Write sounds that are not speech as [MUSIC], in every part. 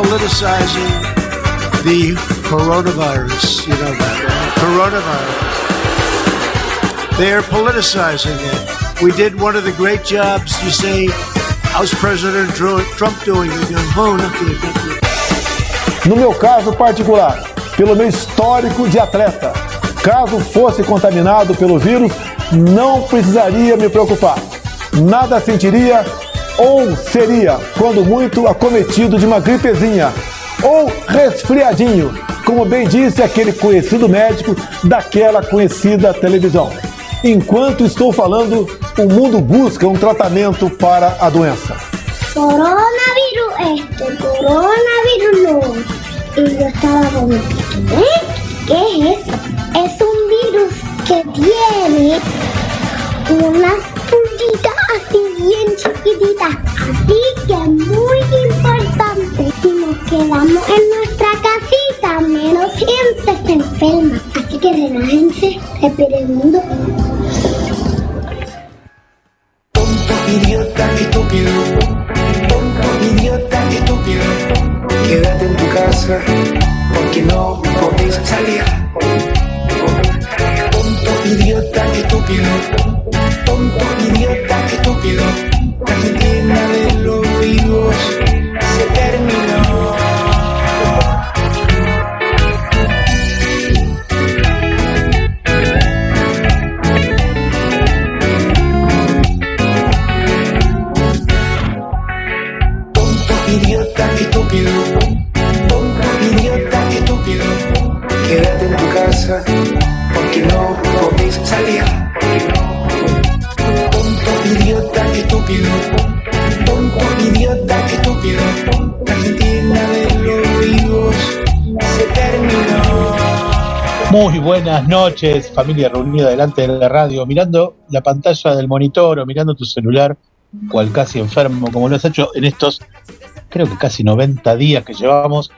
politicizing the coronavirus. You know that, right? Coronavirus. Politicizing it. We did one of the great jobs. You say, how's President Trump doing? Oh. No meu caso particular, pelo meu histórico de atleta, caso fosse contaminado pelo vírus, não precisaria me preocupar. Nada sentiria ou seria, quando muito, acometido de uma gripezinha ou resfriadinho, como bem disse aquele conhecido médico daquela conhecida televisão. Enquanto estou falando, o mundo busca um tratamento para a doença. Coronavirus este, coronavirus no. Y yo estaba como, ¿qué? ¿Qué es eso? Es virus que puntitas así bien chiquititas. Así que muy importante. Si nos quedamos en nuestra casita, menos gente se enferma. Así que relájense, respiren mundo. Tonto, idiota, estúpido. Tonto, idiota, estúpido. Quédate en tu casa porque no podéis salir. Tonto, idiota, estúpido idiota, Muy buenas noches, familia reunida delante de la radio, mirando la pantalla del monitor o mirando tu celular, cual casi enfermo, como lo has hecho en estos, creo que casi 90 días que llevamos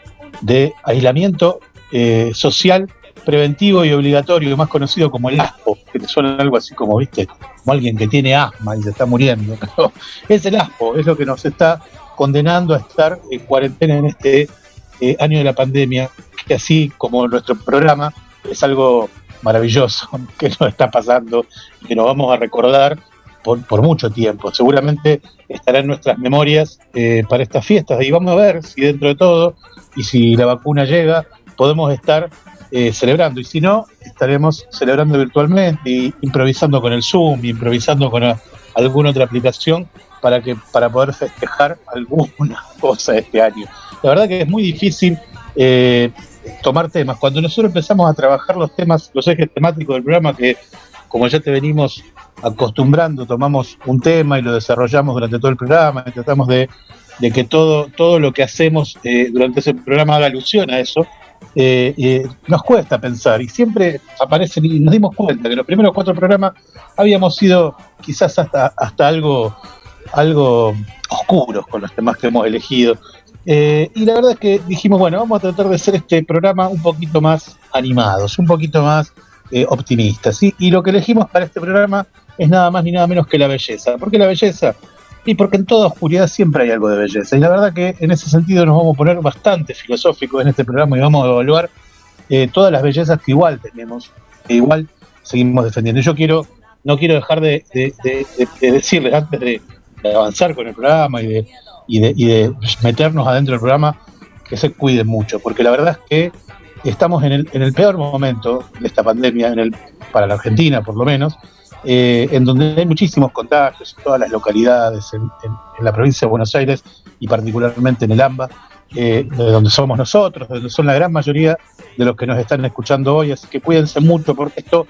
de aislamiento eh, social preventivo y obligatorio, más conocido como el ASPO, que te suena algo así como, viste, como alguien que tiene asma y se está muriendo. [LAUGHS] es el ASPO, es lo que nos está condenando a estar en cuarentena en este eh, año de la pandemia, que así como nuestro programa es algo maravilloso [LAUGHS] que nos está pasando que nos vamos a recordar por, mucho tiempo. Seguramente estará en nuestras memorias eh, para estas fiestas y vamos a ver si dentro de todo y si la vacuna llega, podemos estar eh, celebrando. Y si no, estaremos celebrando virtualmente y improvisando con el Zoom, improvisando con alguna otra aplicación para, que, para poder festejar [LAUGHS] alguna cosa este año. La verdad que es muy difícil eh, tomar temas. Cuando nosotros empezamos a trabajar los temas, los ejes temáticos del programa, que como ya te venimos acostumbrando, tomamos un tema y lo desarrollamos durante todo el programa y tratamos de, que todo, todo lo que hacemos eh, durante ese programa haga alusión a eso. Eh, eh, nos cuesta pensar y siempre aparecen y nos dimos cuenta que los primeros cuatro programas habíamos sido quizás hasta, hasta algo, algo oscuros con los temas que hemos elegido. Eh, y la verdad es que dijimos, bueno, vamos a tratar de hacer este programa un poquito más animados, un poquito más optimistas. Y lo que elegimos para este programa es nada más ni nada menos que la belleza. porque la belleza? Y porque en toda oscuridad siempre hay algo de belleza. Y la verdad que en ese sentido nos vamos a poner bastante filosóficos en este programa y vamos a evaluar eh, todas las bellezas que igual tenemos, que igual seguimos defendiendo. Yo quiero, no quiero dejar de, decirles antes de, avanzar con el programa y de, y de, meternos adentro del programa que se cuiden mucho, porque la verdad es que estamos en el, en el peor momento de esta pandemia, en el, para la Argentina por lo menos, eh, en donde hay muchísimos contagios en todas las localidades, en, la provincia de Buenos Aires y particularmente en el AMBA, eh, de donde somos nosotros, de donde son la gran mayoría de los que nos están escuchando hoy, así que cuídense mucho porque esto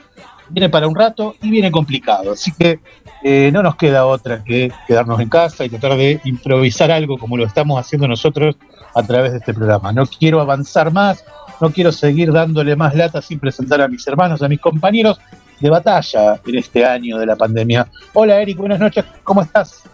viene para un rato y viene complicado, así que eh, no nos queda otra que quedarnos en casa y tratar de improvisar algo como lo estamos haciendo nosotros a través de este programa. No quiero avanzar más, no quiero seguir dándole más lata sin presentar a mis hermanos, a mis compañeros, de batalla en este año de la pandemia. Hola Eric, buenas noches, ¿cómo estás?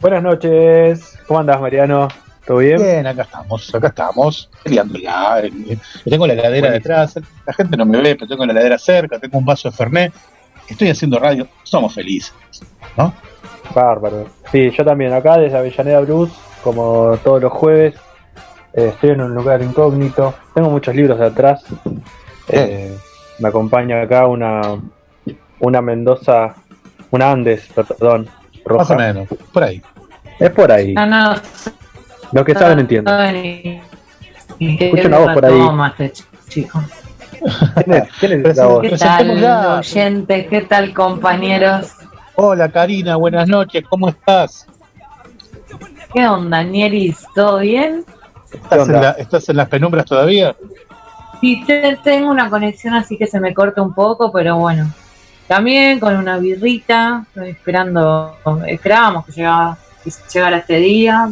Buenas noches, ¿cómo andas Mariano? ¿Todo bien? Bien, acá estamos, acá estamos, peleándola. Eh, tengo la heladera detrás, la gente no me ve, pero tengo la heladera cerca, tengo un vaso de Fernet, estoy haciendo radio, somos felices, ¿no? Bárbaro. Sí, yo también, acá desde Avellaneda Bruce, como todos los jueves, Eh, estoy en un lugar incógnito. Tengo muchos libros de atrás. Eh, me acompaña acá una, una Mendoza, una Andes, perdón, roja. Más o menos, por ahí. Es por ahí. No, no. Los que saben entienden. Escucho una voz por ahí. Este chico. ¿Quién es, quién es esa voz? ¿Qué tal, oyentes? ¿Qué tal, compañeros? Hola Karina, buenas noches, ¿cómo estás? ¿Qué onda, Nieris? ¿Todo bien? ¿Estás en, onda? la- ¿Estás en las penumbras todavía? Sí, te- tengo una conexión así que se me corta un poco, pero bueno. También con una birrita, estoy esperando, esperábamos que llegara, que llegara este día,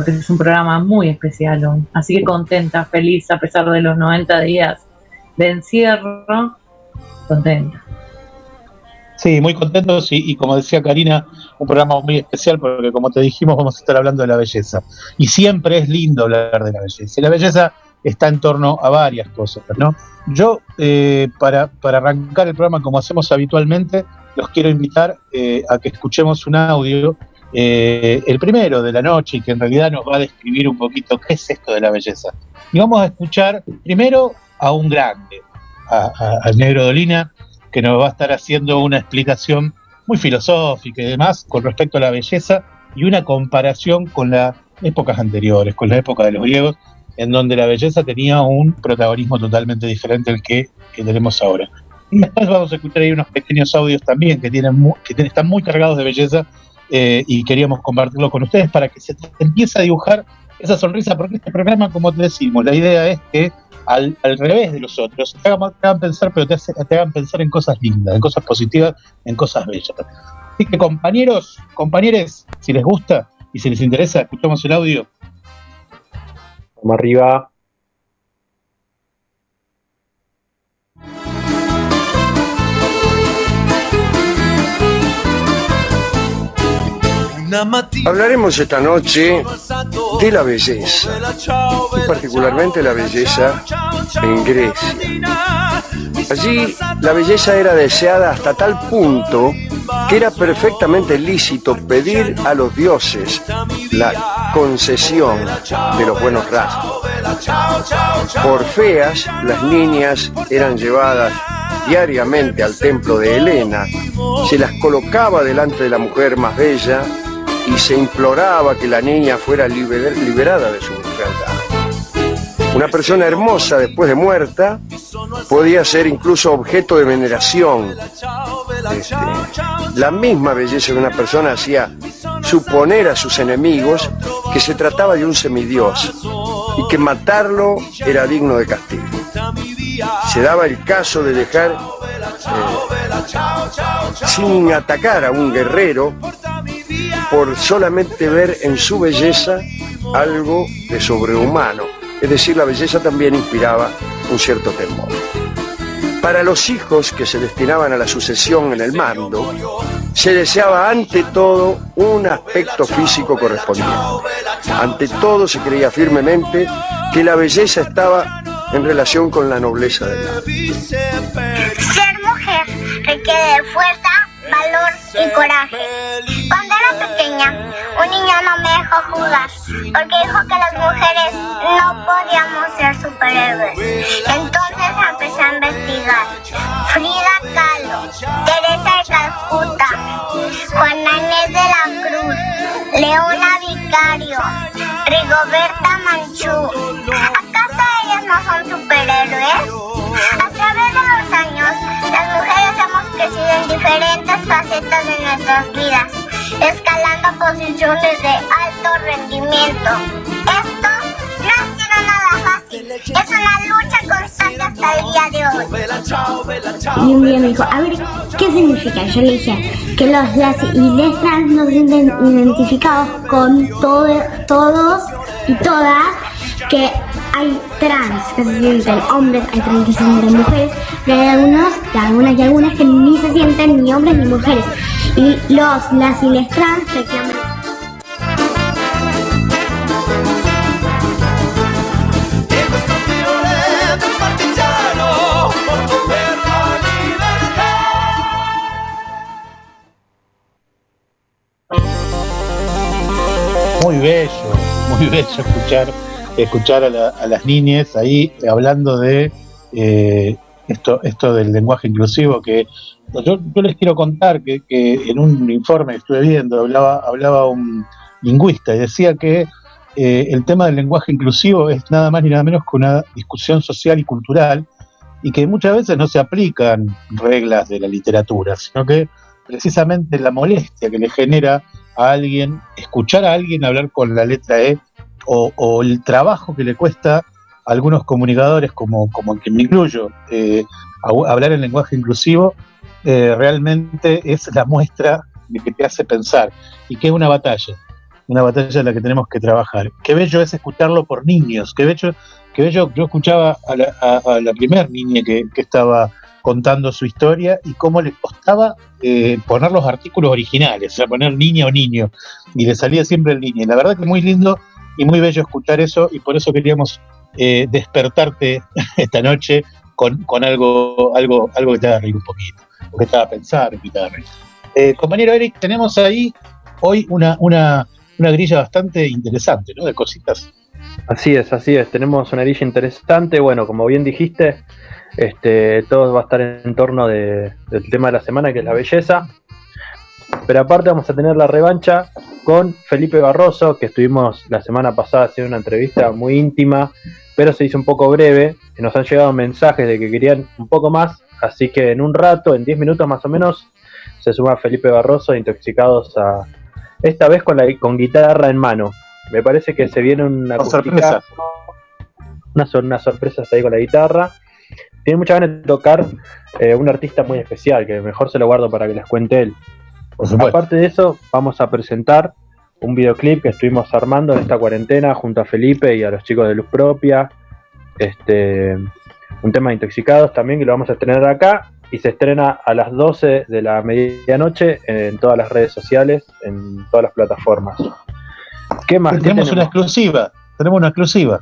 porque es un programa muy especial hoy. Así que contenta, feliz, a pesar de los 90 días de encierro, contenta. Sí, muy contentos y, y como decía Karina, un programa muy especial porque como te dijimos vamos a estar hablando de la belleza. Y siempre es lindo hablar de la belleza. Y la belleza está en torno a varias cosas, ¿no? Yo, eh, para, para arrancar el programa como hacemos habitualmente, los quiero invitar eh, a que escuchemos un audio, eh, el primero de la noche, y que en realidad nos va a describir un poquito qué es esto de la belleza. Y vamos a escuchar primero a un grande, al negro Dolina, que nos va a estar haciendo una explicación muy filosófica y demás con respecto a la belleza y una comparación con las épocas anteriores, con la época de los griegos, en donde la belleza tenía un protagonismo totalmente diferente al que, que tenemos ahora. Y después vamos a escuchar ahí unos pequeños audios también que, tienen que están muy cargados de belleza eh, y queríamos compartirlo con ustedes para que se empiece a dibujar esa sonrisa, porque este programa, como te decimos, la idea es que al, al revés de los otros, te hagan, pensar, pero te hagan pensar en cosas lindas, en cosas positivas, en cosas bellas. Así que compañeros, compañeros, si les gusta y si les interesa, escuchamos el audio. Vamos arriba. Hablaremos esta noche de la belleza, y particularmente la belleza en Grecia. Allí la belleza era deseada hasta tal punto que era perfectamente lícito pedir a los dioses la concesión de los buenos rasgos. Por feas, las niñas eran llevadas diariamente al templo de Helena, se las colocaba delante de la mujer más bella y se imploraba que la niña fuera liber- liberada de su enfermedad. Una persona hermosa después de muerta podía ser incluso objeto de veneración. Este, la misma belleza de una persona hacía suponer a sus enemigos que se trataba de un semidios y que matarlo era digno de castigo. Se daba el caso de dejar eh, sin atacar a un guerrero por solamente ver en su belleza algo de sobrehumano. Es decir, la belleza también inspiraba un cierto temor. Para los hijos que se destinaban a la sucesión en el mando, se deseaba ante todo un aspecto físico correspondiente. Ante todo se creía firmemente que la belleza estaba en relación con la nobleza del alma. Ser mujer requiere fuerza, valor y coraje. Un niño no me dejó jugar porque dijo que las mujeres no podíamos ser superhéroes. Entonces empecé a investigar. Frida Kahlo, Teresa de Calcuta, Juana Inés de la Cruz, Leona Vicario, Rigoberta Manchú. ¿Acaso ellas no son superhéroes? A través de los años, las mujeres hemos crecido en diferentes facetas de nuestras vidas, escalando posiciones de alto rendimiento. Esto no ha sido nada fácil, es una lucha constante hasta el día de hoy. Y un día me dijo, a ver, ¿qué significa? Yo le dije que los las y les trans no se sienten identificados con todo, todos y todas, que hay trans que se sienten hombres, hay trans que se sienten mujeres, pero hay algunos, y algunas y algunas que ni se sienten ni hombres ni mujeres. Y los, las trans reclaman Muy bello, muy bello escuchar escuchar a, las niñas ahí hablando de eh, esto, esto del lenguaje inclusivo que yo, les quiero contar que, en un informe que estuve viendo hablaba, hablaba un lingüista y decía que eh, el tema del lenguaje inclusivo es nada más ni nada menos que una discusión social y cultural y que muchas veces no se aplican reglas de la literatura, sino que precisamente la molestia que le genera a alguien escuchar a alguien hablar con la letra E o, el trabajo que le cuesta a algunos comunicadores, como, como el que me incluyo, eh, hablar en lenguaje inclusivo, eh, realmente es la muestra de que te hace pensar y que es una batalla, una batalla en la que tenemos que trabajar. Qué bello es escucharlo por niños, qué bello, qué bello yo escuchaba a la, a, primer niña que, estaba contando su historia y cómo le costaba eh, poner los artículos originales, o sea, poner niña o niño, y le salía siempre el niño. La verdad que muy lindo y muy bello escuchar eso, y por eso queríamos eh, despertarte [LAUGHS] esta noche con, algo, algo, algo que te haga reír un poquito, que te haga pensar, que te haga reír. Eh, compañero Eric, tenemos ahí hoy una, una, una grilla bastante interesante, ¿no? De cositas. Así es, así es. Tenemos una grilla interesante. Bueno, como bien dijiste, este, todo va a estar en torno del tema de la semana, que es la belleza. Pero aparte vamos a tener la revancha con Felipe Barroso, que estuvimos la semana pasada haciendo una entrevista muy íntima, pero se hizo un poco breve. Y nos han llegado mensajes de que querían un poco más. Así que en un rato, en 10 minutos más o menos, se suma Felipe Barroso, intoxicados a. Esta vez con, la, con guitarra en mano. Me parece que se viene una sorpresa. Una, una sorpresa ahí con la guitarra. Tiene muchas ganas de tocar eh, un artista muy especial, que mejor se lo guardo para que les cuente él. Aparte de eso, vamos a presentar un videoclip que estuvimos armando en esta cuarentena junto a Felipe y a los chicos de Luz Propia. Este, un tema de intoxicados también que lo vamos a estrenar acá y se estrena a las 12 de la medianoche en todas las redes sociales, en todas las plataformas. ¿Qué más? tenemos, una exclusiva, tenemos una exclusiva.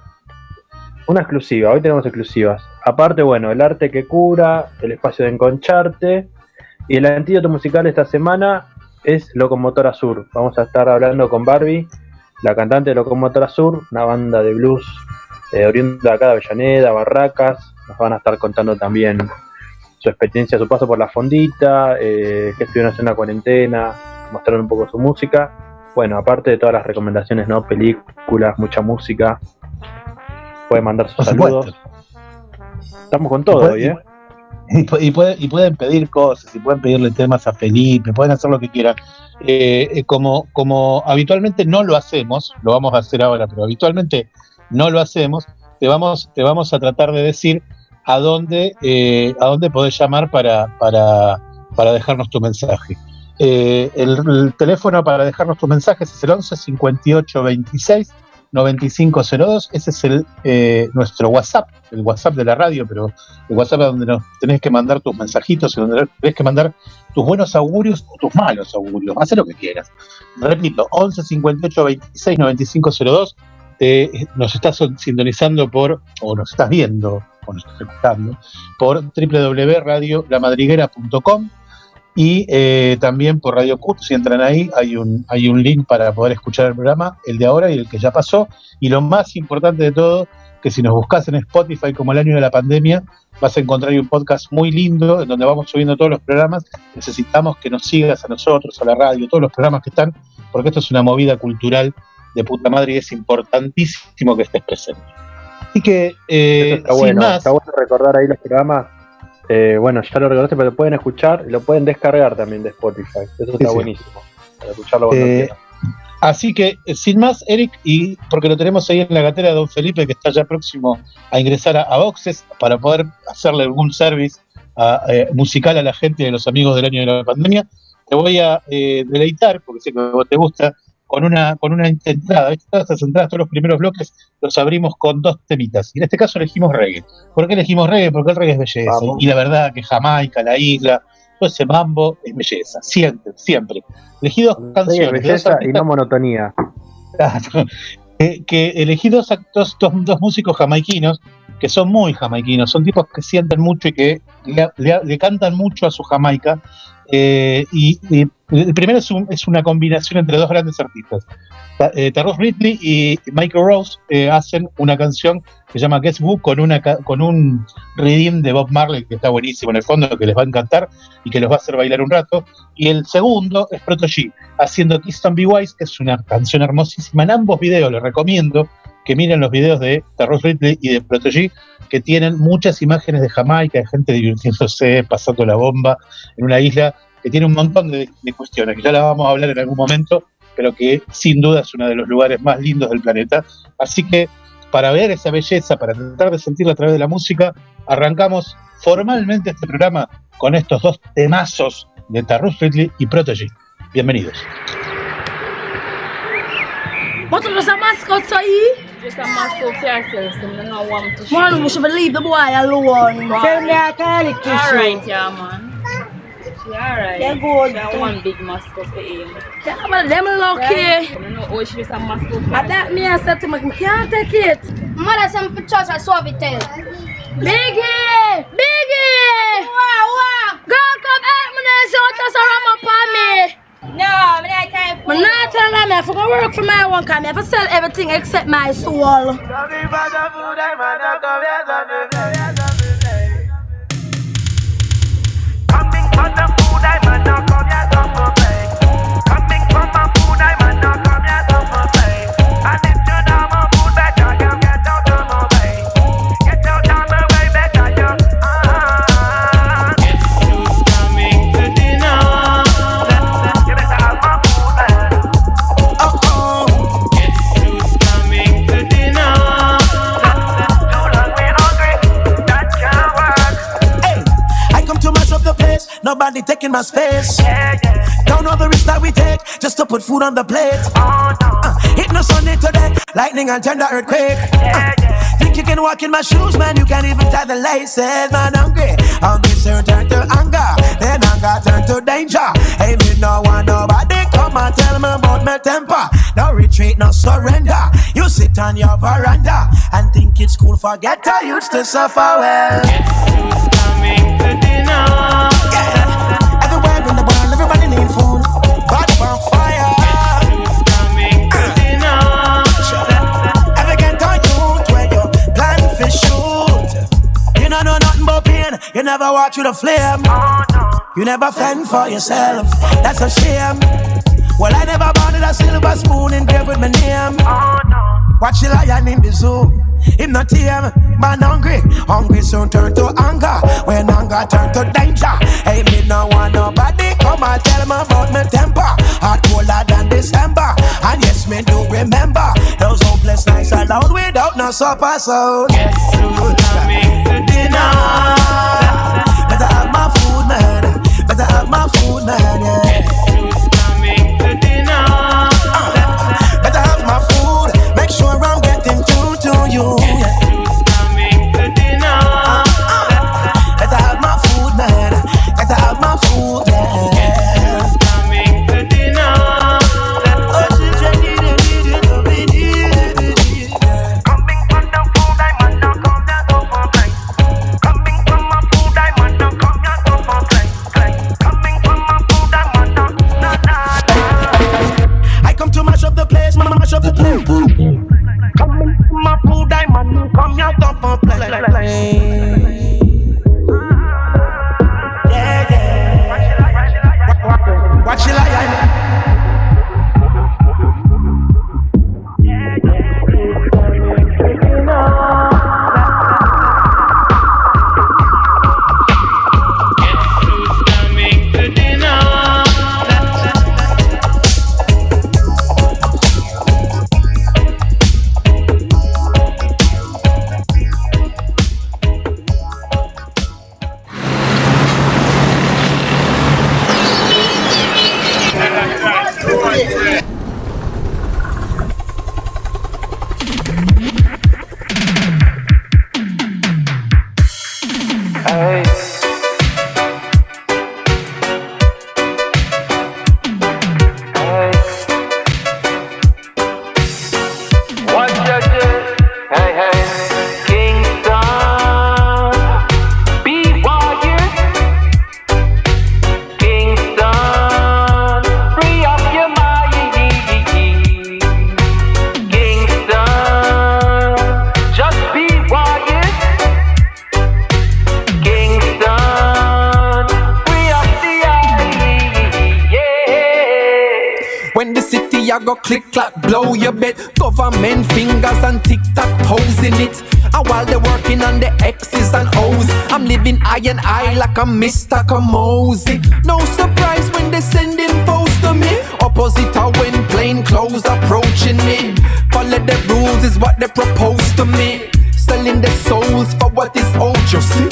Una exclusiva, hoy tenemos exclusivas. Aparte, bueno, el arte que cura, el espacio de enconcharte y el antídoto musical esta semana es Locomotora Sur. Vamos a estar hablando con Barbie, la cantante de Locomotora Sur, una banda de blues eh, oriunda acá de Avellaneda, Barracas. Nos van a estar contando también su experiencia, su paso por la fondita, eh, que estuvieron haciendo la cuarentena, mostraron un poco su música. Bueno, aparte de todas las recomendaciones, ¿no? Películas, mucha música. Pueden mandar sus saludos. Estamos con todo hoy, ¿eh? [LAUGHS] Y, pueden pedir cosas, y pueden pedirle temas a Felipe, pueden hacer lo que quieran. Eh, eh, como, como habitualmente no lo hacemos, lo vamos a hacer ahora, pero habitualmente no lo hacemos, te vamos, te vamos a tratar de decir a dónde, eh, a dónde podés llamar para, para, para dejarnos tu mensaje. el, el, teléfono para dejarnos tus mensajes es el 11 58 26 9502, ese es el, eh, nuestro WhatsApp, el WhatsApp de la radio, pero el WhatsApp donde nos tenés que mandar tus mensajitos y donde tenés que mandar tus buenos augurios o tus malos augurios, haz lo que quieras. Repito, 11 58 26 95 02, nos estás sintonizando por, o nos estás viendo, o nos estás escuchando, por www.radiolamadriguera.com y eh, también por Radio CUT, si entran ahí, hay un, hay un link para poder escuchar el programa, el de ahora y el que ya pasó. Y lo más importante de todo, que si nos buscas en Spotify como el año de la pandemia, vas a encontrar un podcast muy lindo en donde vamos subiendo todos los programas. Necesitamos que nos sigas a nosotros, a la radio, todos los programas que están, porque esto es una movida cultural de puta madre y es importantísimo que estés presente. Así que, eh, está, bueno, está bueno recordar ahí los programas eh, bueno, ya lo recordaste, pero lo pueden escuchar y lo pueden descargar también de Spotify. Eso está buenísimo. Para escucharlo cuando eh, Así que, eh, sin más, Eric, y porque lo tenemos ahí en la gatera de Don Felipe, que está ya próximo a ingresar a, Boxes para poder hacerle algún service musical a la gente de los amigos del año de la pandemia, te voy a deleitar, porque sé que a vos te gusta, con una, con una entrada. Todas estas entradas, todos los primeros bloques, los abrimos con dos temitas. Y en este caso elegimos reggae. ¿Por qué elegimos reggae? Porque el reggae es belleza. Y la verdad que Jamaica, la isla, todo ese mambo es belleza. Siempre, siempre. Elegí dos canciones. belleza y no monotonía. que, elegí dos, dos, dos, músicos jamaiquinos que son muy jamaiquinos, son tipos que sienten mucho y que le, cantan mucho a su Jamaica. Eh, y, El primero es, un- es una combinación entre dos grandes artistas. Ta- eh, Terrence y Michael Rose eh, hacen una canción que se llama Guess Who con, una, con un redeem de Bob Marley que está buenísimo en el fondo, que les va a encantar y que los va a hacer bailar un rato. Y el segundo es Proto G, haciendo Kiss Don't Be Wise, que es una canción hermosísima. En ambos videos les recomiendo que miren los videos de Terrence Ridley y de Proto G, que tienen muchas imágenes de Jamaica, de gente divirtiéndose, pasando la bomba en una isla que tiene un montón de, de cuestiones, que ya la vamos a hablar en algún momento, pero que sin duda es uno de los lugares más lindos del planeta. Así que para ver esa belleza, para tratar de sentirla a través de la música, arrancamos formalmente este programa con estos dos temazos de Tarrus Ridley y Protege. Bienvenidos. What was a mascot say? Just a Moscow Castle, so I don't want to Man, we should leave the boy alone. Tell me I call it to Alright, yeah, man. She alright. Yeah, good. She have one big Moscow for him. Yeah, but them lucky. I don't know how she just a Moscow I that me I said to me, can't take it. Mother, some pictures I saw it tell. Biggie! Biggie! Wow, wow. Girl, come help me now, so just a ram up on me. No, I'm not time for I'm not telling them I have to work for my one kind. I have to sell everything except my soul. Taking my space. Don't know the risk that we take just to put food on the plate. Oh Uh, hit no Sunday today, lightning and tender earthquake. Yeah, Uh, think you can walk in my shoes, man? You can't even tie the laces, man. Hungry, hungry soon turn to anger, then anger turn to danger. Hey, me no want nobody come and tell me about my temper. No retreat, no surrender. You sit on your veranda and think it's cool. Forget I used to suffer well. Yeah. Everywhere in the everybody need food. Body on fire. You don't know nothing but pain. You never walk through the flame. You never fend for yourself. That's a shame. Well, I never wanted a silver spoon engraved with my name. Watch the lion in the zoo. Him not tame, man hungry. Hungry soon turn to anger. When anger turn to danger. Hey, me no want nobody come and tell me about my temper. Hot colder than December. And yes, me do remember those hopeless nights alone without no supper. So yes, soon coming to dinner. Better have my food, man. Better have my food, man. Yeah. Hey. A Mr. Kamosi. No surprise when they sending foes to me. Opposite of when plain clothes approaching me. Follow the rules is what they propose to me. Selling their souls for what is owed, you see.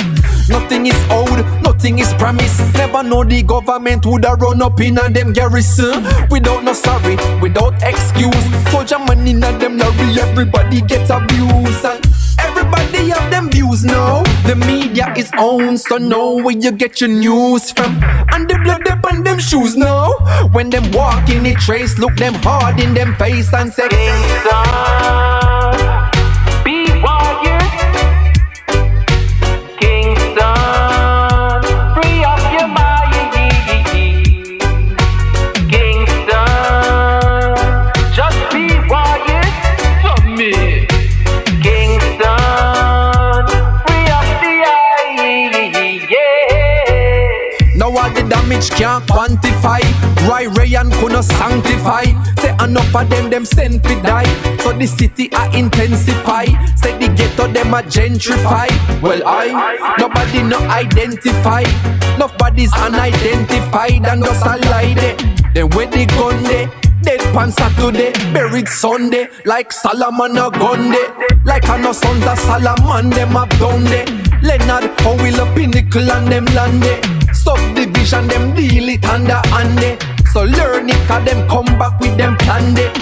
Nothing is owed, nothing is promised. Never know the government would have run up in a them garrison. Without no sorry, without excuse. Soldier money in a them lorry, everybody gets abused. And everybody have them views now. The media is owned, so know where you get your news from. And the blood up on them shoes now. When them walk in the trace, look them hard in them face and say, Kingston, Ray sanctify. Say enough of them, them sent to die. So the city I intensify. Say the ghetto them a gentrify. Well I nobody no identify. Nobody's unidentified and just a lie there. Then where the gun there? Dead pan Saturday, buried Sunday, like Solomon a gun day. Like I know sons of Solomon, them have done there. Leonard, how will a pinnacle and them land there. Subdivision, them deal it under hand there. So learn it, cause them come back with them plan there.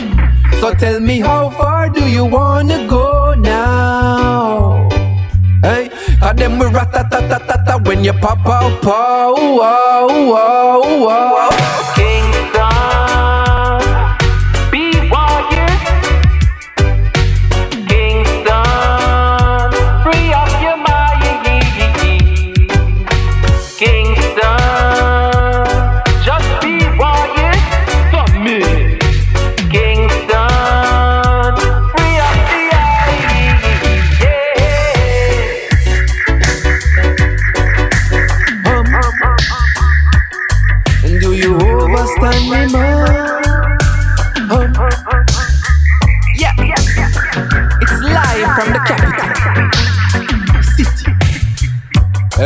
So tell me how far do you wanna go now? Hey, cause them we rat-a-tat-tat-tat when you pop out, pow, wow, wow, wow.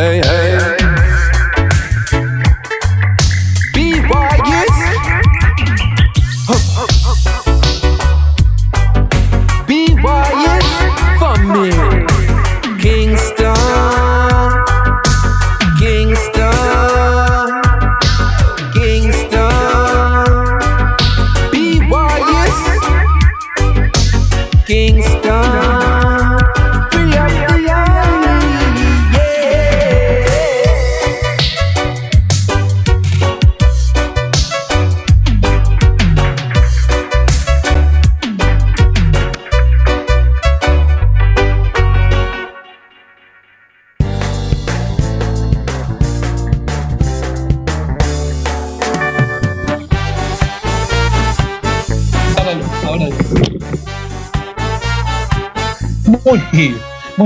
Hey, hey.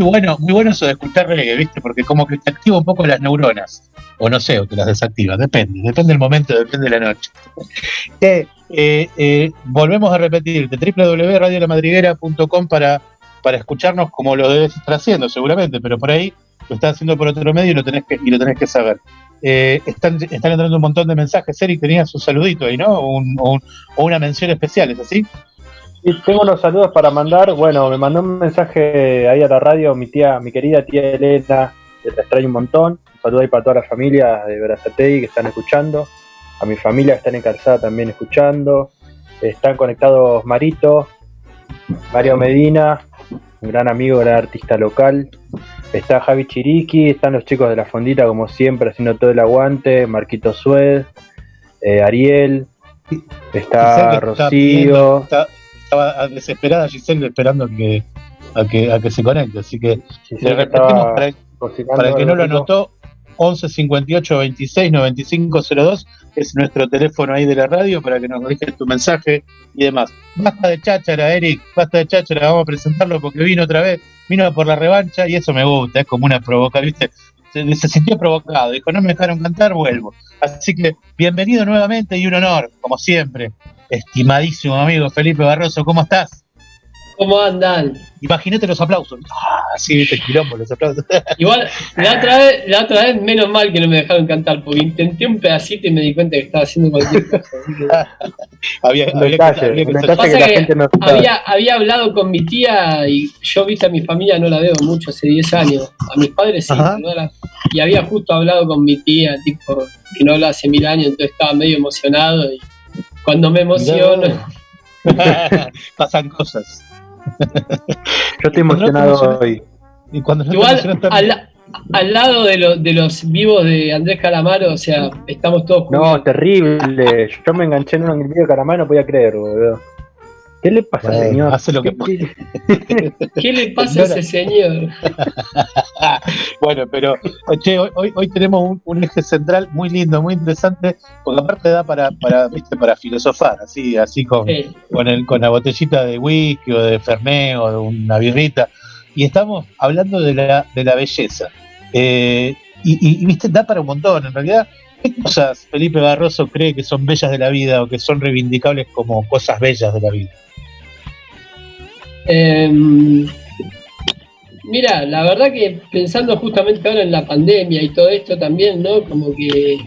Muy bueno, muy bueno eso de escuchar reggae, ¿viste? Porque como que te activa un poco las neuronas. O no sé, o te las desactiva, depende, depende del momento, depende de la noche. Eh, eh, eh, volvemos a repetirte, www.radiolamadriguera.com para, para escucharnos como lo debes estar haciendo, seguramente, pero por ahí lo estás haciendo por otro medio y lo tenés que, y lo tenés que saber. Eh, están, están entrando un montón de mensajes. Eric, tenías un saludito ahí, ¿no? Un- o un- o una mención especial, ¿es así? Y tengo unos saludos para mandar. Bueno, me mandó un mensaje ahí a la radio mi tía, mi querida tía Elena, que la extraño un montón. Un saludo ahí para toda la familia de Verazatei que están escuchando. A mi familia que están en Calzada también escuchando. Están conectados Marito, Mario Medina, un gran amigo, gran artista local. Está Javi Chiriqui, están los chicos de la fondita como siempre haciendo todo el aguante. Marquito Suez, eh, Ariel, está Rocío. está- estaba desesperada Giselle esperando que, a, que, a que se conecte. Así que le repetimos para, cocinando para el que no lo anotó: 11 58 26 95 02 es nuestro teléfono ahí de la radio para que nos dejes tu mensaje y demás. Basta de cháchara, Eric, basta de cháchara, vamos a presentarlo porque vino otra vez, vino por la revancha y eso me gusta, es como una provoca, ¿viste? Se, se sintió provocado, dijo, no me dejaron cantar, vuelvo. Así que bienvenido nuevamente y un honor, como siempre. Estimadísimo amigo Felipe Barroso, ¿cómo estás? ¿Cómo andan? Imagínate los aplausos. Ah, sí, viste, quilombo, los aplausos. [LAUGHS] Igual, la otra, vez, la otra vez, menos mal que no me dejaron cantar, porque intenté un pedacito y me di cuenta que estaba haciendo cualquier cosa. [LAUGHS] había, había hablado con mi tía y yo, viste, a mi familia no la veo mucho, hace 10 años. A mis padres sí, no la- y había justo hablado con mi tía, tipo, que no hablaba hace mil años, entonces estaba medio emocionado y cuando me emociono... [LAUGHS] Pasan cosas. Yo estoy emocionado hoy. Y cuando no te Igual, al, al lado de, lo- de los vivos de Andrés Calamaro, o sea, estamos todos No, terrible. Yo me enganché en un video de Caramá, no podía creer, boludo. ¿Qué le pasa, Bueno, señor? hace lo que ¿Qué- ¿Qué le pasa a ese señor? [LAUGHS] Bueno, pero che, hoy, hoy, hoy tenemos un, un eje central muy lindo, muy interesante, porque aparte da para, para, ¿viste? para filosofar, así, así con, Sí. con, el, con la botellita de whisky o de fernet o de una birrita. Y estamos hablando de la, de la belleza. Eh, y, y, y, viste, da para un montón. En realidad, ¿qué cosas Felipe Barroso cree que son bellas de la vida o que son reivindicables como cosas bellas de la vida? Em, mira, la verdad que pensando justamente ahora en la pandemia y todo esto también, ¿no? Como que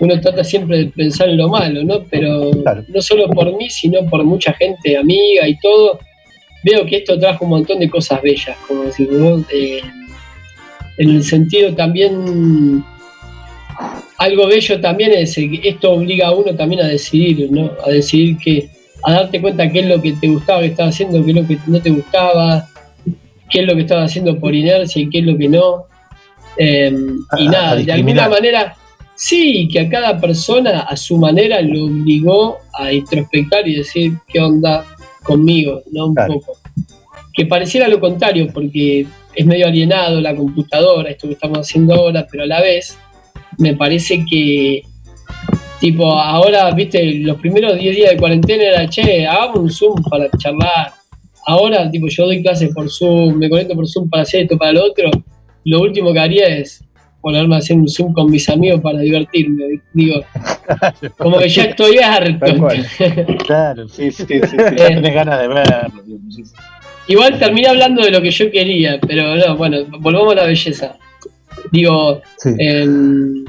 uno trata siempre de pensar en lo malo, ¿no? Pero no solo por mí, sino por mucha gente amiga y todo, veo que esto trajo un montón de cosas bellas, como decir, ¿no? Eh, en el sentido también algo bello también es que esto obliga a uno también a decidir, ¿no? A decidir que, a darte cuenta qué es lo que te gustaba que estabas haciendo, qué es lo que no te gustaba, qué es lo que estabas haciendo por inercia y qué es lo que no. Eh, y A- nada, a de alguna manera, sí, que a cada persona a su manera lo obligó a introspectar y decir qué onda conmigo, ¿no? Un poco. Que pareciera lo contrario, porque es medio alienado la computadora, esto que estamos haciendo ahora, pero a la vez me parece que, tipo, ahora, viste, los primeros 10 días de cuarentena era, che, hagamos un Zoom para charlar. Ahora, tipo, yo doy clases por Zoom, me conecto por Zoom para hacer esto, para lo otro. Lo último que haría es ponerme a hacer un Zoom con mis amigos para divertirme. Digo, [LAUGHS] como que ya estoy harto. [LAUGHS] Claro, sí, sí, sí, sí, tenés ganas de verlo. sí, sí. Igual terminé hablando de lo que yo quería, pero no, bueno, volvamos a la belleza. Digo, em,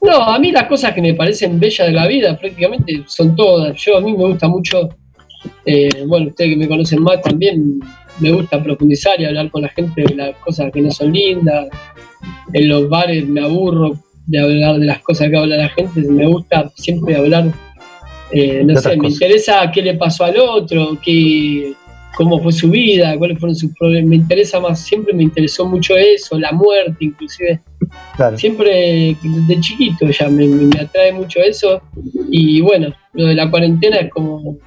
no, a mí las cosas que me parecen bellas de la vida prácticamente son todas. Yo a mí me gusta mucho, eh, bueno, ustedes que me conocen más también, me gusta profundizar y hablar con la gente de las cosas que no son lindas. En los bares me aburro de hablar de las cosas que habla la gente, me gusta siempre hablar, eh, no sé, me cosas. interesa qué le pasó al otro, qué, cómo fue su vida, cuáles fueron sus problemas. Me interesa más, siempre me interesó mucho eso, la muerte inclusive. Siempre desde chiquito ya me, atrae mucho eso. Y bueno, lo de la cuarentena es como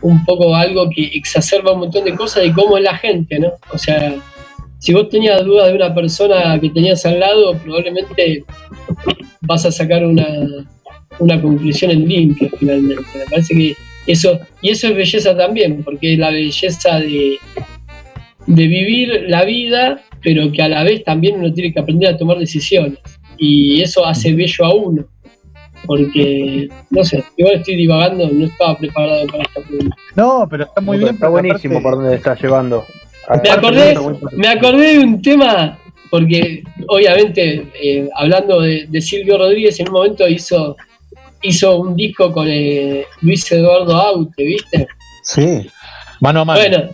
un poco algo que exacerba un montón de cosas y cómo es la gente, ¿no? O sea, si vos tenías dudas de una persona que tenías al lado, probablemente vas a sacar una, una conclusión en limpio finalmente. Me parece que eso, y eso es belleza también, porque la belleza de, de vivir la vida, pero que a la vez también uno tiene que aprender a tomar decisiones. Y eso hace bello a uno. Porque, no sé, igual estoy divagando, no estaba preparado para esta pregunta. No, pero está muy bien. Está buenísimo aparte- por donde está llevando. Me acordé, me acordé de un tema, porque obviamente, eh, hablando de, de Silvio Rodríguez, en un momento hizo, hizo un disco con eh, Luis Eduardo Aute, ¿viste? Sí, mano a mano. Bueno,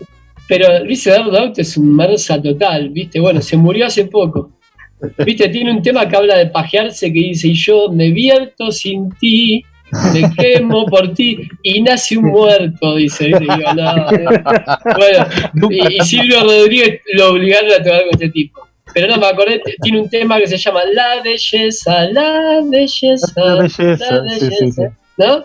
pero Luis Eduardo Aute es un mersa total, ¿viste? Bueno, se murió hace poco. ¿Viste? Tiene un tema que habla de pajearse que dice, y yo me vierto sin ti, me quemo por ti, y nace un muerto, dice. no. Bueno, y, y Silvio Rodríguez lo obligaron a tocar con este tipo. Pero no, me acordé, tiene un tema que se llama La belleza, la belleza, La belleza, la sí, sí, sí. ¿No?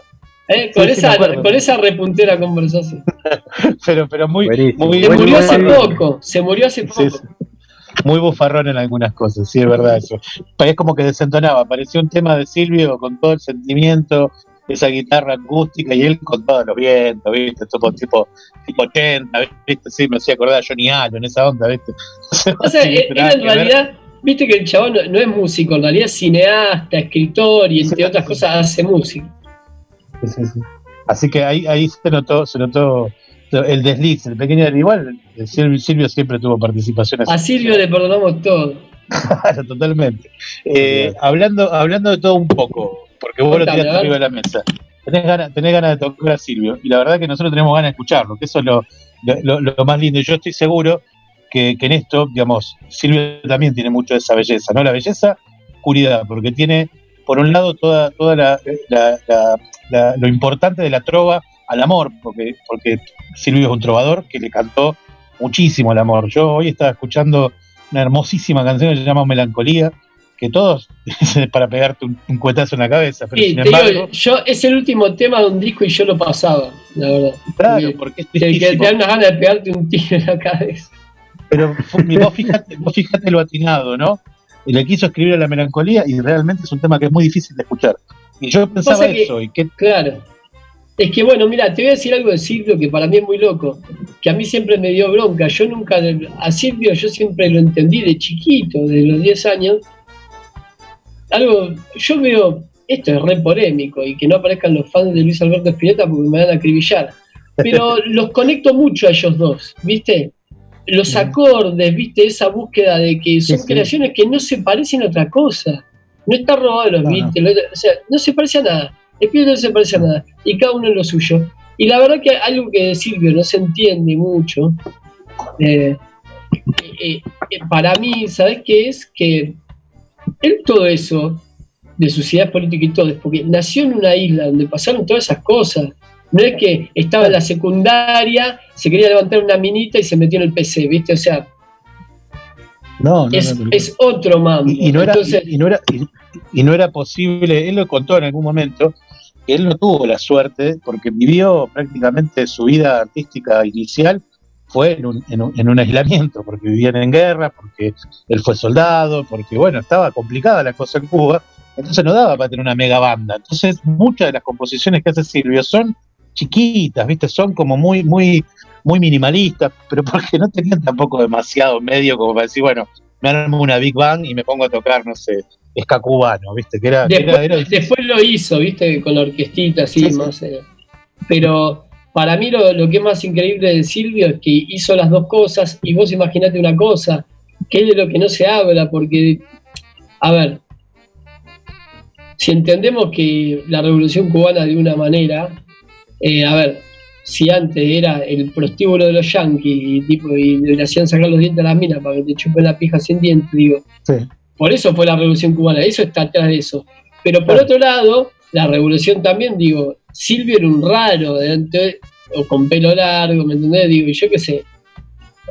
Eh, con, Sí, esa, con esa repuntera conversación. [LAUGHS] pero, pero muy, Buenísimo. muy, Se muy murió hace poco, se murió hace poco. Sí, sí. Muy bufarrón en algunas cosas, sí, es verdad eso. Es como que desentonaba, parecía un tema de Silvio con todo el sentimiento, esa guitarra acústica y él con todos los vientos, ¿viste? Tipo, tipo, tipo 80, ¿viste? Sí, me hacía acordar a Johnny Allen, esa onda, ¿viste? [LAUGHS] O sea, Sí, él, él en realidad, viste que el chabón no, no es músico, en realidad es cineasta, escritor y entre otras cosas hace música. Sí, sí, sí. Así que ahí, ahí se notó, se notó el desliz, el pequeño igual, Silvio, siempre tuvo participación. A Silvio le perdonamos todo. [LAUGHS] totalmente. Eh, hablando, hablando de todo un poco, porque vos lo tiraste arriba de la mesa. Tenés ganas, tenés ganas de tocar a Silvio, y la verdad que nosotros tenemos ganas de escucharlo, que eso es lo, lo, más lindo. Y yo estoy seguro que, en esto, digamos, Silvio también tiene mucho de esa belleza, ¿no? La belleza, oscuridad, porque tiene, por un lado, toda, toda la, lo importante de la trova al amor, porque, porque Silvio es un trovador que le cantó muchísimo al amor. Yo hoy estaba escuchando una hermosísima canción que se llama Melancolía, que todos para pegarte un, cuetazo en la cabeza. Pero sin embargo, yo es el último tema de un disco y yo lo pasaba, la verdad. Claro, porque, es te, te da una gana de pegarte un tiro en la cabeza. Pero vos fíjate, vos fíjate lo atinado, ¿no? Y le quiso escribir a la melancolía y realmente es un tema que es muy difícil de escuchar. Y yo pensaba eso. y que... Claro. Es que bueno, mira, te voy a decir algo de Silvio que para mí es muy loco, que a mí siempre me dio bronca. Yo nunca, a Silvio yo siempre lo entendí de chiquito, de los 10 años. Algo, yo veo, esto es re polémico y que no aparezcan los fans de Luis Alberto Spinetta porque me van a acribillar. Pero [LAUGHS] los conecto mucho a ellos dos, ¿viste? Los acordes, ¿viste? Esa búsqueda de que son creaciones que no se parecen a otra cosa. No está robado los no, o sea, no se parece a nada Espíritu no se parece a nada, y cada uno en lo suyo. Y la verdad que algo que de Silvio no se entiende mucho, eh, eh, eh, para mí, ¿sabes qué es? Que él todo eso, de su ciudad política y todo, es porque nació en una isla donde pasaron todas esas cosas. No es que estaba en la secundaria, se quería levantar una minita y se metió en el PC, ¿viste? O sea, no, es, otro mambo. Y, no era, y, no era, y, no era posible, él lo contó en algún momento, él no tuvo la suerte porque vivió prácticamente su vida artística inicial fue en un, en, un, aislamiento, porque vivían en guerra, porque él fue soldado, porque bueno, estaba complicada la cosa en Cuba, entonces no daba para tener una mega banda. Entonces muchas de las composiciones que hace Silvio son chiquitas, ¿viste? Son como muy, muy, muy minimalistas, pero [LAUGHS] porque no tenían tampoco demasiado medio como para decir, bueno, me armo una Big Bang y me pongo a tocar, no sé, ska cubano, ¿viste? Que era, después, lo hizo, ¿viste? Con la orquestita, así, más. Eh. Pero para mí lo, que es más increíble de Silvio es que hizo las dos cosas y vos imaginate una cosa, que es de lo que no se habla, porque, a ver, si entendemos que la revolución cubana de una manera, eh, a ver, si antes era el prostíbulo de los yanquis y, tipo, y le hacían sacar los dientes a las minas para que te chupen la pija sin dientes, digo, sí. Por eso fue la revolución cubana, eso está atrás de eso. Pero por otro lado, la revolución también, digo, Silvio era un raro, o con pelo largo, ¿me entendés? Digo, y yo qué sé,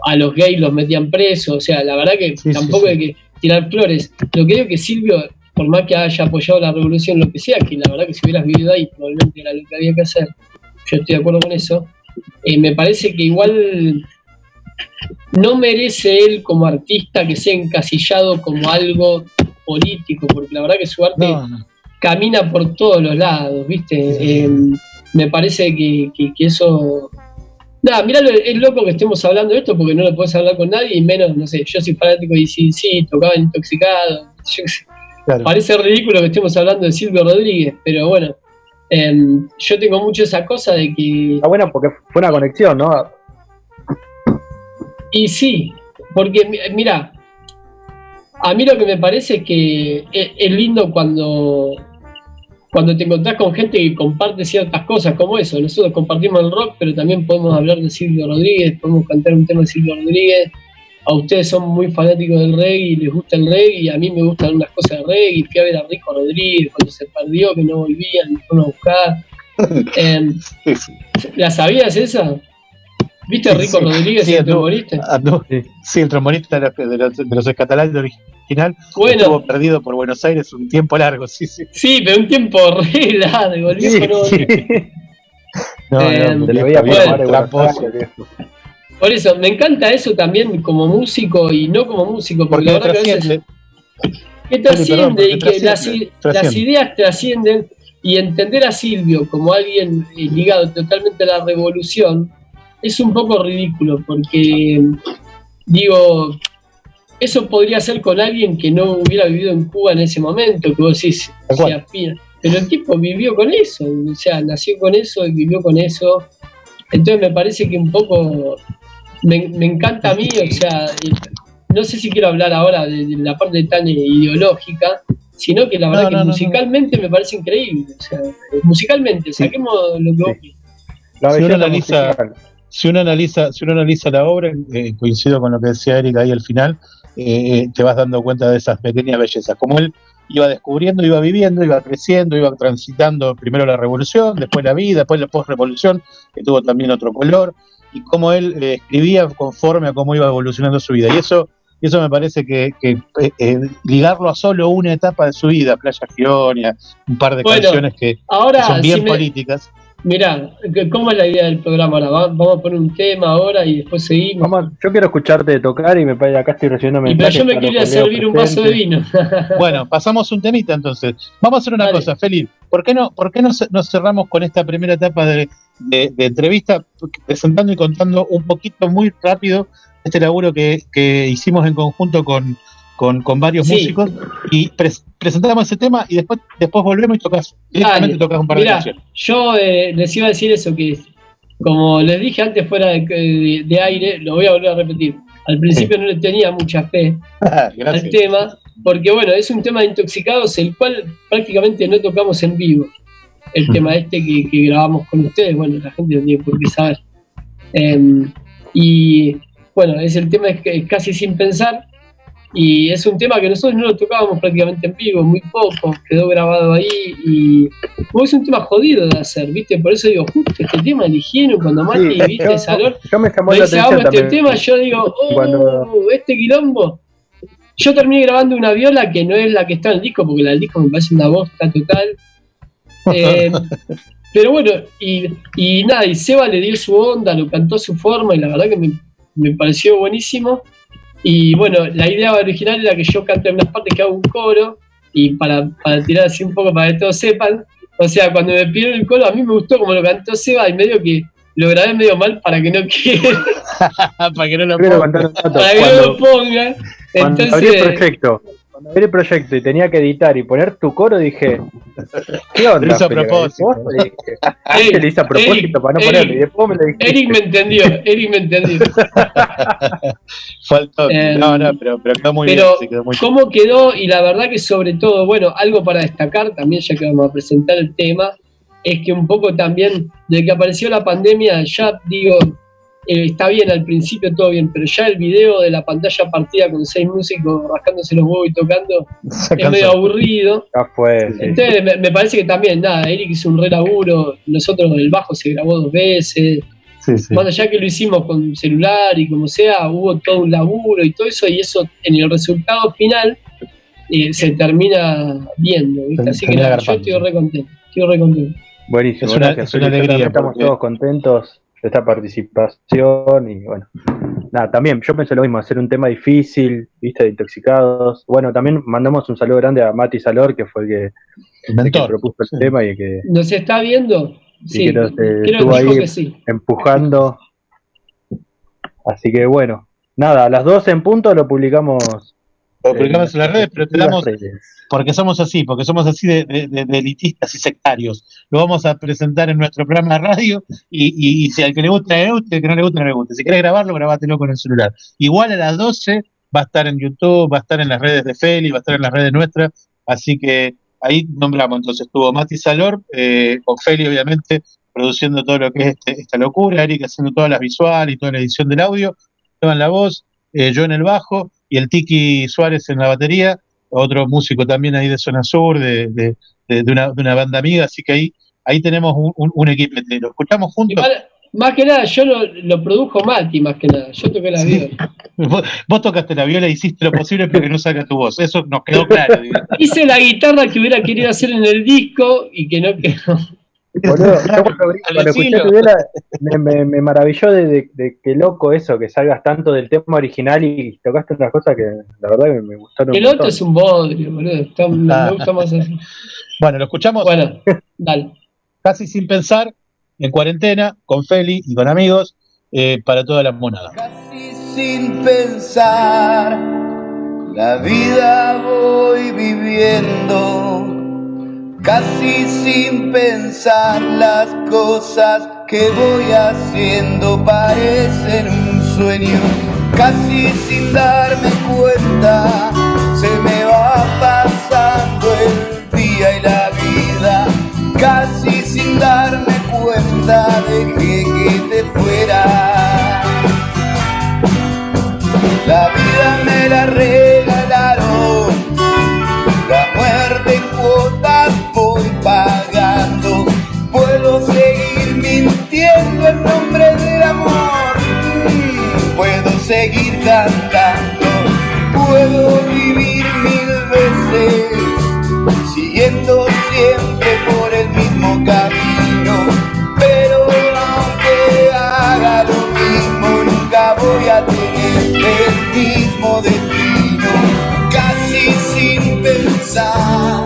a los gays los metían presos, o sea, la verdad que tampoco hay que tirar flores. Lo que digo es que Silvio, por más que haya apoyado la revolución, lo que sea, que la verdad que si hubieras vivido ahí, probablemente era lo que había que hacer, yo estoy de acuerdo con eso, eh, me parece que igual no merece él como artista que sea encasillado como algo político, porque la verdad que su arte camina por todos los lados, ¿viste? Em, me parece que, eso... Nada, mirá, es loco que estemos hablando de esto porque no lo puedes hablar con nadie y menos, no sé, yo soy fanático de sí, tocaba intoxicado, Parece ridículo que estemos hablando de Silvio Rodríguez, pero bueno, em, yo tengo mucho esa cosa de que... Ah, bueno, porque fue una conexión, ¿no? Y sí, porque mira, a mí lo que me parece es que es, lindo cuando, cuando te encontrás con gente que comparte ciertas cosas como eso. Nosotros compartimos el rock, pero también podemos hablar de Silvio Rodríguez, podemos cantar un tema de Silvio Rodríguez. A ustedes son muy fanáticos del reggae y les gusta el reggae, y a mí me gustan unas cosas de reggae. Fui a ver a Rico Rodríguez cuando se perdió, que no volvían, me fueron a buscar. [LAUGHS] Em, ¿La sabías esa? ¿Viste a Rico Rodríguez, sí, el trombonista? Ah, sí, el trombonista de los, de los, escatalanes original. Bueno, estuvo perdido por Buenos Aires un tiempo largo, sí, sí. Sí, pero un tiempo [LAUGHS] re largo, el viejo no. no, no, eh, le voy a bueno, Por eso, me encanta eso también como músico y no como músico, porque, la verdad que a veces. Que trasciende y que las, las ideas trascienden y entender a Silvio como alguien ligado totalmente a la revolución es un poco ridículo porque, digo, eso podría ser con alguien que no hubiera vivido en Cuba en ese momento, que vos decís, pero el tipo vivió con eso, o sea, nació con eso y vivió con eso. Entonces me parece que un poco me, me encanta a mí, o sea, no sé si quiero hablar ahora de, la parte tan ideológica, sino que la verdad que musicalmente me parece increíble. O sea, musicalmente, saquemos lo que si uno, analiza, si uno analiza, si uno analiza la obra, eh, coincido con lo que decía Erika ahí al final, eh, te vas dando cuenta de esas pequeñas bellezas. Como él iba descubriendo, iba viviendo, iba creciendo, iba transitando primero la revolución, después la vida, después la post-revolución, que tuvo también otro color, y cómo él eh, escribía conforme a cómo iba evolucionando su vida. Y eso y eso me parece que, eh, eh, ligarlo a solo una etapa de su vida, Playa Fionia, un par de canciones que, son bien políticas. Mirá, ¿cómo es la idea del programa ahora? Vamos a poner un tema ahora y después seguimos. yo quiero escucharte tocar y me parece acá estoy recibiendo mensajes. Y pero yo me quería servir un vaso de vino. [LAUGHS] bueno, pasamos un temita entonces. Vamos a hacer una cosa, Felipe. ¿Por qué no, por qué no nos cerramos con esta primera etapa de, de entrevista presentando y contando un poquito muy rápido este laburo que, hicimos en conjunto con, varios músicos y presentamos ese tema y después después volvemos y tocas directamente tocas un par de canciones. Yo eh, les iba a decir eso que como les dije antes fuera de, aire, lo voy a volver a repetir. Al principio no le tenía mucha fe [LAUGHS] al tema, porque bueno, es un tema de intoxicados, el cual prácticamente no tocamos en vivo. El tema este que, grabamos con ustedes, bueno, la gente no tiene por qué saber. Em, y bueno, es el tema es, casi sin pensar y es un tema que nosotros no lo tocábamos prácticamente en vivo, muy poco, quedó grabado ahí y es un tema jodido de hacer, ¿viste? Por eso digo, justo este tema eligieron cuando Mati, sí, ¿viste? Yo, Salor, yo me llamó la atención este tema, yo digo, oh, este quilombo. Yo terminé grabando una viola que no es la que está en el disco, porque la del disco me parece una bosta total. [LAUGHS] Eh, pero bueno, y, y nada, y Seba le dio su onda, lo cantó a su forma, y la verdad que me, me pareció buenísimo. Y bueno, la idea original era que yo cante en unas partes que hago un coro, y para, para tirar así un poco para que todos sepan, o sea, cuando me pidieron el coro, a mí me gustó como lo cantó Seba, y medio que lo grabé medio mal para que no quede. [LAUGHS] para que no lo ponga. Para que no lo ponga. Entonces, perfecto cuando vi el proyecto y tenía que editar y poner tu coro, dije, ¿qué onda? Lo hizo a propósito. Dije, Eric, le hice a propósito para no ponerlo. Y después me lo dije. Eric me entendió, Eric me entendió. [LAUGHS] Faltó. Eh, no, no, pero, pero quedó muy bien. Quedó muy ¿cómo quedó? Y la verdad que sobre todo, bueno, algo para destacar también, ya que vamos a presentar el tema, es que un poco también, desde que apareció la pandemia, ya digo, eh, está bien al principio, todo bien, pero ya el video de la pantalla partida con seis músicos rascándose los huevos y tocando [LAUGHS] es medio aburrido. Entonces me, parece que también, nada, Eric hizo un re laburo, nosotros el bajo se grabó dos veces. Más allá que lo hicimos con celular y como sea, hubo todo un laburo y todo eso, y eso en el resultado final eh, se termina viendo. Así que nada, yo estoy re contento. Estoy re contento. Buenísimo, es una, alegría. Estamos todos contentos esta participación y bueno, nada, también yo pensé lo mismo, hacer un tema difícil, viste, de intoxicados. Bueno, también mandamos un saludo grande a Mati Salor, que fue el que, propuso el tema y que... ¿Nos está viendo? Sí, que estuvo ahí empujando. Así que bueno, nada, a las 12 en punto lo publicamos lo publicamos en las redes, pero te damos, porque somos así, porque somos así de, elitistas y sectarios. Lo vamos a presentar en nuestro programa de radio y, si al que le gusta, le gusta, al que no le gusta, no le gusta. Si querés grabarlo, grabátelo con el celular. Igual a las 12 va a estar en YouTube, va a estar en las redes de Feli, va a estar en las redes nuestras, así que ahí nombramos. Entonces estuvo Mati Salor, eh, con Feli obviamente, produciendo todo lo que es este, esta locura, Eric haciendo todas las visuales y toda la edición del audio, en la voz, eh, yo en el bajo, y el Tiki Suárez en la batería, otro músico también ahí de Zona Sur, de, de, de, una, de una, banda amiga, así que ahí, ahí tenemos un, un, equipo entero. Escuchamos juntos. más que nada, yo lo, lo, produjo Mati, más que nada. Yo toqué la viola. [LAUGHS] vos, tocaste la viola y hiciste lo posible para que no salga tu voz. Eso nos quedó claro. Hice la guitarra que hubiera querido hacer en el disco y que no quedó. Boludo, [LAUGHS] yo cuando, escuché tu viola me, me, maravilló de, de, que loco eso, que salgas tanto del tema original y tocaste unas cosas que la verdad me, me gustaron. El otro es un bodrio, boludo. me gusta más así. Bueno, lo escuchamos. Bueno, [LAUGHS] dale. Casi sin pensar, en cuarentena, con Feli y con amigos, eh, para toda la monada. Casi sin pensar, la vida voy viviendo casi sin pensar las cosas que voy haciendo parecen un sueño, casi sin darme cuenta, se me va pasando el día y la vida, casi sin darme cuenta dejé que te fuera. La vida me la regalaron, en nombre del amor, puedo seguir cantando, puedo vivir mil veces, siguiendo siempre por el mismo camino. Pero aunque haga lo mismo, nunca voy a tener el mismo destino. Casi sin pensar,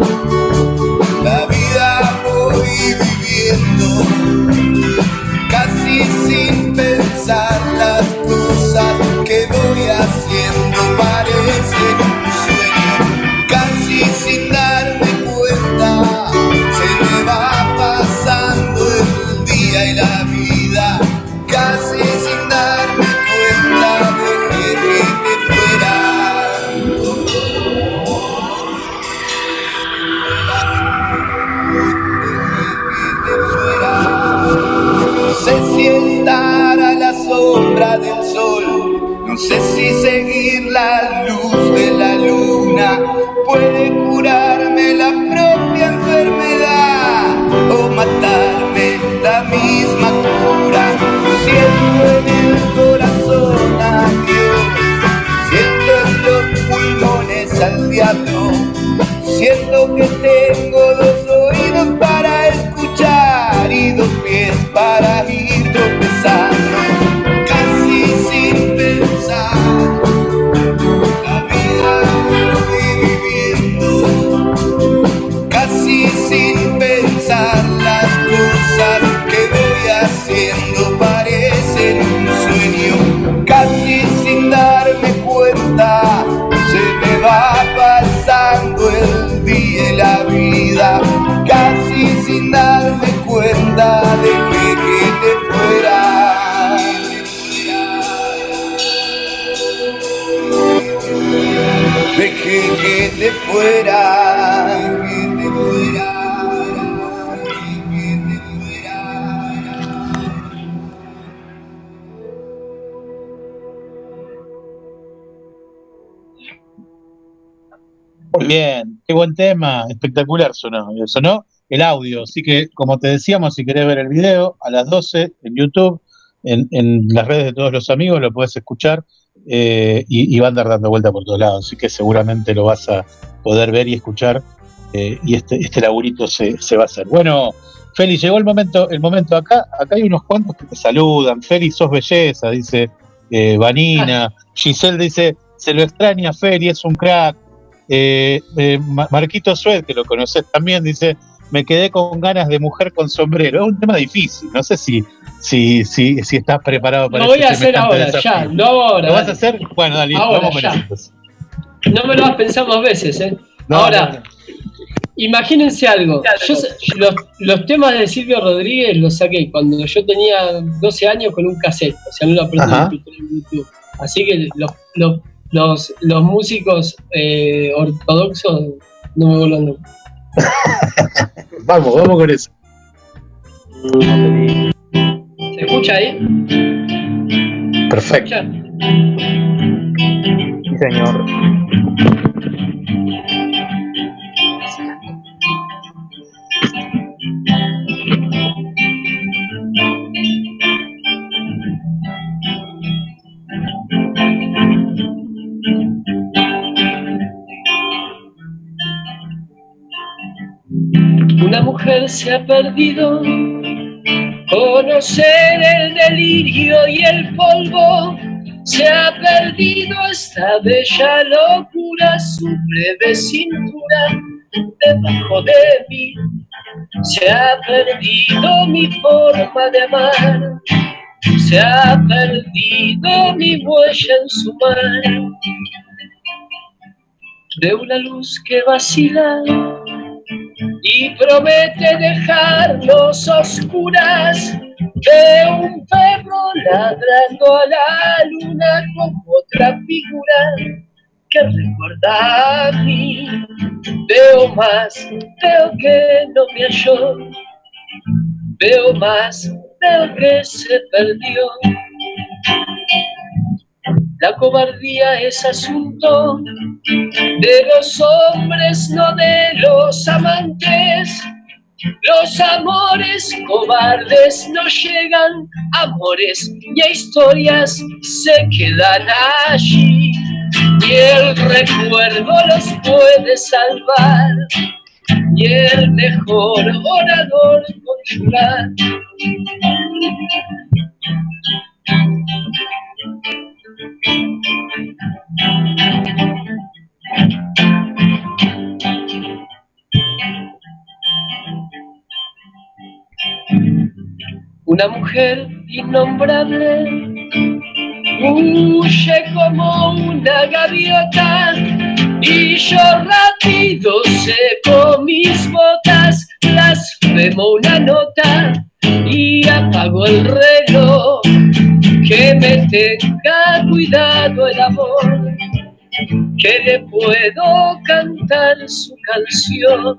No sé si estar a la sombra del sol, no sé si seguir la luz de la luna puede curarme la propia enfermedad o matarme la misma cura. Siento en el corazón a Dios, siento en los pulmones al diablo, siento que te fuera. Muy bien, qué buen tema, espectacular sonó, sonó el audio, así que como te decíamos, si querés ver el video, a las 12 en YouTube, en, en las redes de todos los amigos, lo puedes escuchar eh, y, y va a andar dando vuelta por todos lados, así que seguramente lo vas a poder ver y escuchar eh, y este, este laburito se, se va a hacer. Bueno, Feli, llegó el momento, el momento acá, acá hay unos cuantos que te saludan, Feli, sos belleza, dice eh, Vanina, [LAUGHS] Giselle dice, se lo extraña Feli, es un crack, eh, Ma- Marquito Sued, que lo conoces también, dice, me quedé con ganas de mujer con sombrero. Es un tema difícil, no sé si, si, si, si estás preparado para Lo voy a hacer ahora, desafío. ya, no ahora. ¿Lo vas a hacer? Bueno, dale, Ahora, vamos ya. eso. No me lo vas a pensar dos veces, ¿eh? No, ahora, no, no. imagínense algo. Yo sé- los, los temas de Silvio Rodríguez los saqué cuando yo tenía 12 años con un cassette, o sea, no lo aprendí Ajá. en YouTube. Así que los, los, los, los músicos eh, ortodoxos no me vuelvan. [LAUGHS] Vamos, vamos con eso. ¿Se escucha ahí? Perfecto. Sí, señor. Una mujer se ha perdido, conocer el delirio y el polvo. Se ha perdido esta bella locura, su breve cintura debajo de mí. Se ha perdido mi forma de amar, se ha perdido mi huella en su mar. De una luz que vacila y promete dejarnos oscuras. Veo un perro ladrando a la luna como otra figura que recuerda a mí. Veo más, veo que no me halló. Veo más, veo que se perdió. La cobardía es asunto de los hombres, no de los amantes. Los amores cobardes no llegan, amores y historias se quedan allí. Y el recuerdo los puede salvar, y el mejor orador conjugar. Una mujer innombrable huye como una gaviota y yo rápido seco mis botas, blasfemo una nota y apago el reloj. Que me tenga cuidado el amor, que le puedo cantar su canción.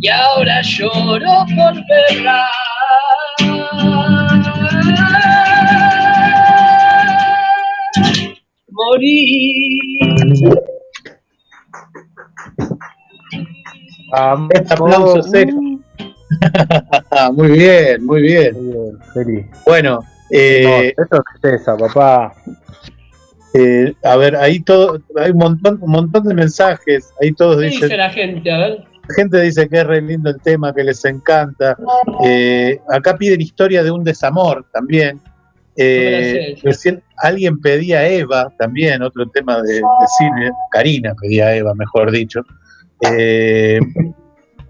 y ahora lloro por verla. Morir. Este aplauso seco. [LAUGHS] muy bien, muy bien. Feliz. Bueno, eh, No, eso es tristeza, papá. eh, a ver, ahí todo, hay un montón, un montón de mensajes, ahí todos ¿Qué dicen, dice la gente? A ver. La gente dice que es re lindo el tema, que les encanta. Eh, acá piden historia de un desamor también. Eh, recién alguien pedía a Eva también, otro tema de, de cine. Karina pedía a Eva, mejor dicho. Eh,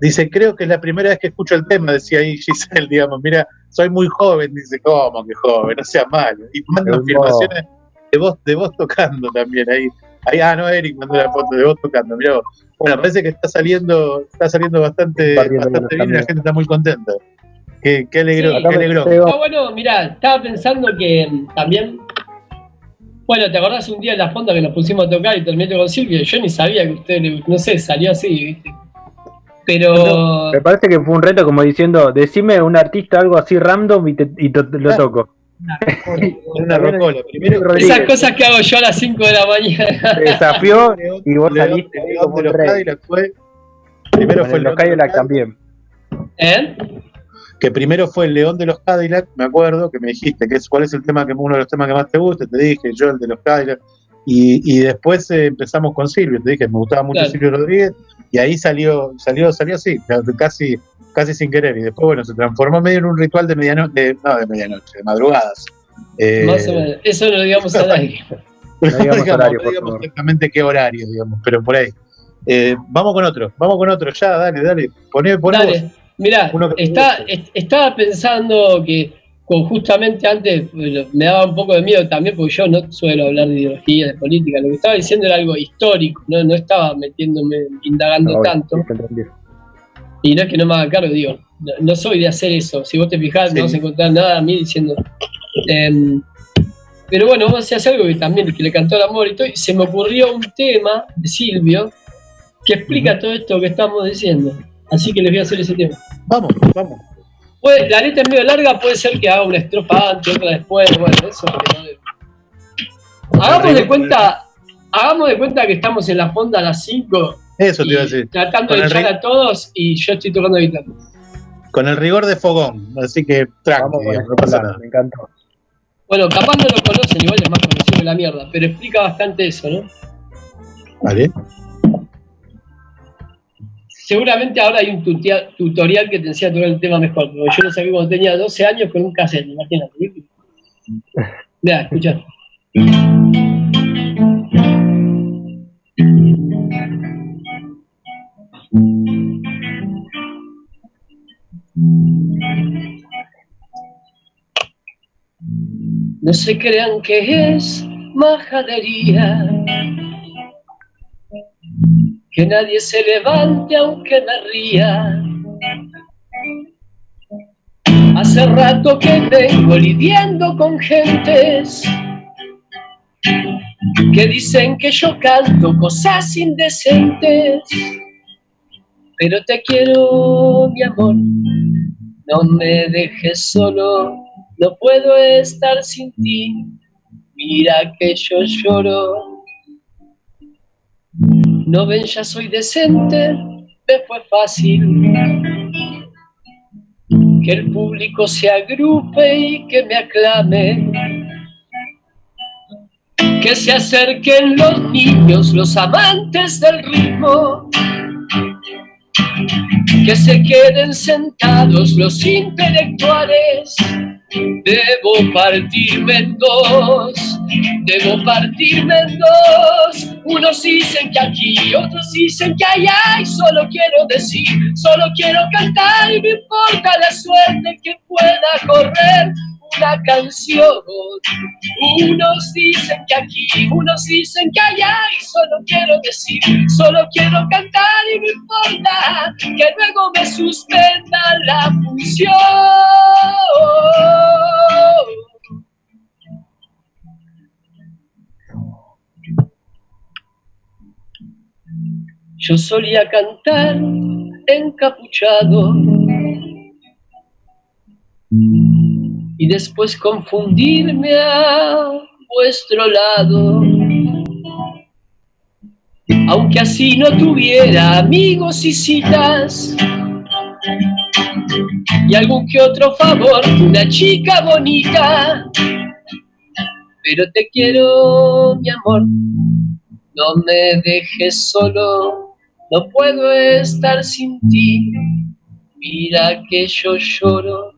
dice, creo que es la primera vez que escucho el tema, decía ahí Giselle, digamos, mira, soy muy joven, dice, ¿cómo que joven? No sea malo. Y manda Pero afirmaciones de vos, de vos tocando también ahí. Ahí. Ah, no, Eric mandó la foto de vos tocando, mira vos. Bueno, parece que está saliendo, está saliendo bastante, bastante bien y la gente está muy contenta. Qué, qué alegro, Sí. qué alegro. Ah, bueno, mira, estaba pensando que mm, también. Bueno, ¿te acordás un día en la fonda que nos pusimos a tocar y terminé con Silvio? Yo ni sabía que usted, le- no sé, salió así, ¿viste? Pero. Me parece que fue un reto como diciendo, decime un artista algo así random y, te, y to- lo toco. Una rocola. Primero Esas cosas que hago yo a las 5 de la mañana. Te desafió [LAUGHS] y vos León- saliste León como los rey. Cadillac fue. Primero fue el los León de los Cadillac también. ¿Eh? que primero fue el León de los Cadillac, me acuerdo, que me dijiste que es, cuál es el tema que uno de los temas que más te gusta, te dije yo el de los Cadillac, y, y después eh, empezamos con Silvio, te dije me gustaba mucho Claro. Silvio Rodríguez, y ahí salió, salió, salió así, casi, casi sin querer, y después bueno, se transformó medio en un ritual de medianoche, no de medianoche, de madrugadas. Eh, Más o menos. Eso no lo digamos al aire. No [LAUGHS] no digamos digamos, horario, no por digamos favor. exactamente qué horario, digamos, pero por ahí. Eh, vamos con otro, vamos con otro, ya, dale, dale, poné, poné Dale. vos. Mirá, está, est- estaba pensando que con justamente antes me daba un poco de miedo también porque yo no suelo hablar de ideología, de política. Lo que estaba diciendo era algo histórico, no, no estaba metiéndome, indagando No, tanto. Y no es que no me haga cargo, digo, no, no soy de hacer eso. Si vos te fijás, Sí. no vas a encontrar nada a mí diciendo. em, pero bueno, vos hacías algo que también que le cantó el amor y todo. Y se me ocurrió un tema de Silvio que explica todo esto que estamos diciendo. Así que les voy a hacer ese tema. Vamos, vamos. Puede- la letra es medio larga, puede ser que haga una estrofa antes, otra después, bueno, eso. Hagamos de cuenta, hagamos de cuenta que estamos en la fonda a las 5 Eso te iba a decir. tratando Con de echar a todos y yo estoy tocando guitarra. Con el rigor de fogón, así que tranqui, no pasa nada. me encantó. Bueno, capaz no lo conocen, igual es más conocido que la mierda, pero explica bastante eso, ¿no? Vale. seguramente ahora hay un tutia- tutorial que te enseña a tocar el tema mejor. Porque yo lo saqué cuando tenía 12 años con un cassette, imagínate. [LAUGHS] Mira, escucha. No se crean que es majadería. Que nadie se levante aunque me ría. Hace rato que vengo lidiando con gentes que dicen que yo canto cosas indecentes. Pero te quiero, mi amor, no me dejes solo, no puedo estar sin ti. Mira que yo lloro. No ven, ya soy decente, me fue fácil. Que el público se agrupe y que me aclame. Que se acerquen los niños, los amantes del ritmo. Que se queden sentados los intelectuales. Debo partirme en dos, debo partirme en dos. Unos dicen que aquí, otros dicen que allá. Y solo quiero decir, solo quiero cantar. Y no importa la suerte que pueda correr una canción. Unos dicen que aquí, unos dicen que allá. Y solo quiero decir, solo quiero cantar. Y no importa que luego me suspenda la función. Yo solía cantar encapuchado y después confundirme a vuestro lado. Aunque así no tuviera amigos y citas y algún que otro favor, una chica bonita. Pero te quiero, mi amor, no me dejes solo, no puedo estar sin ti. Mira que yo lloro.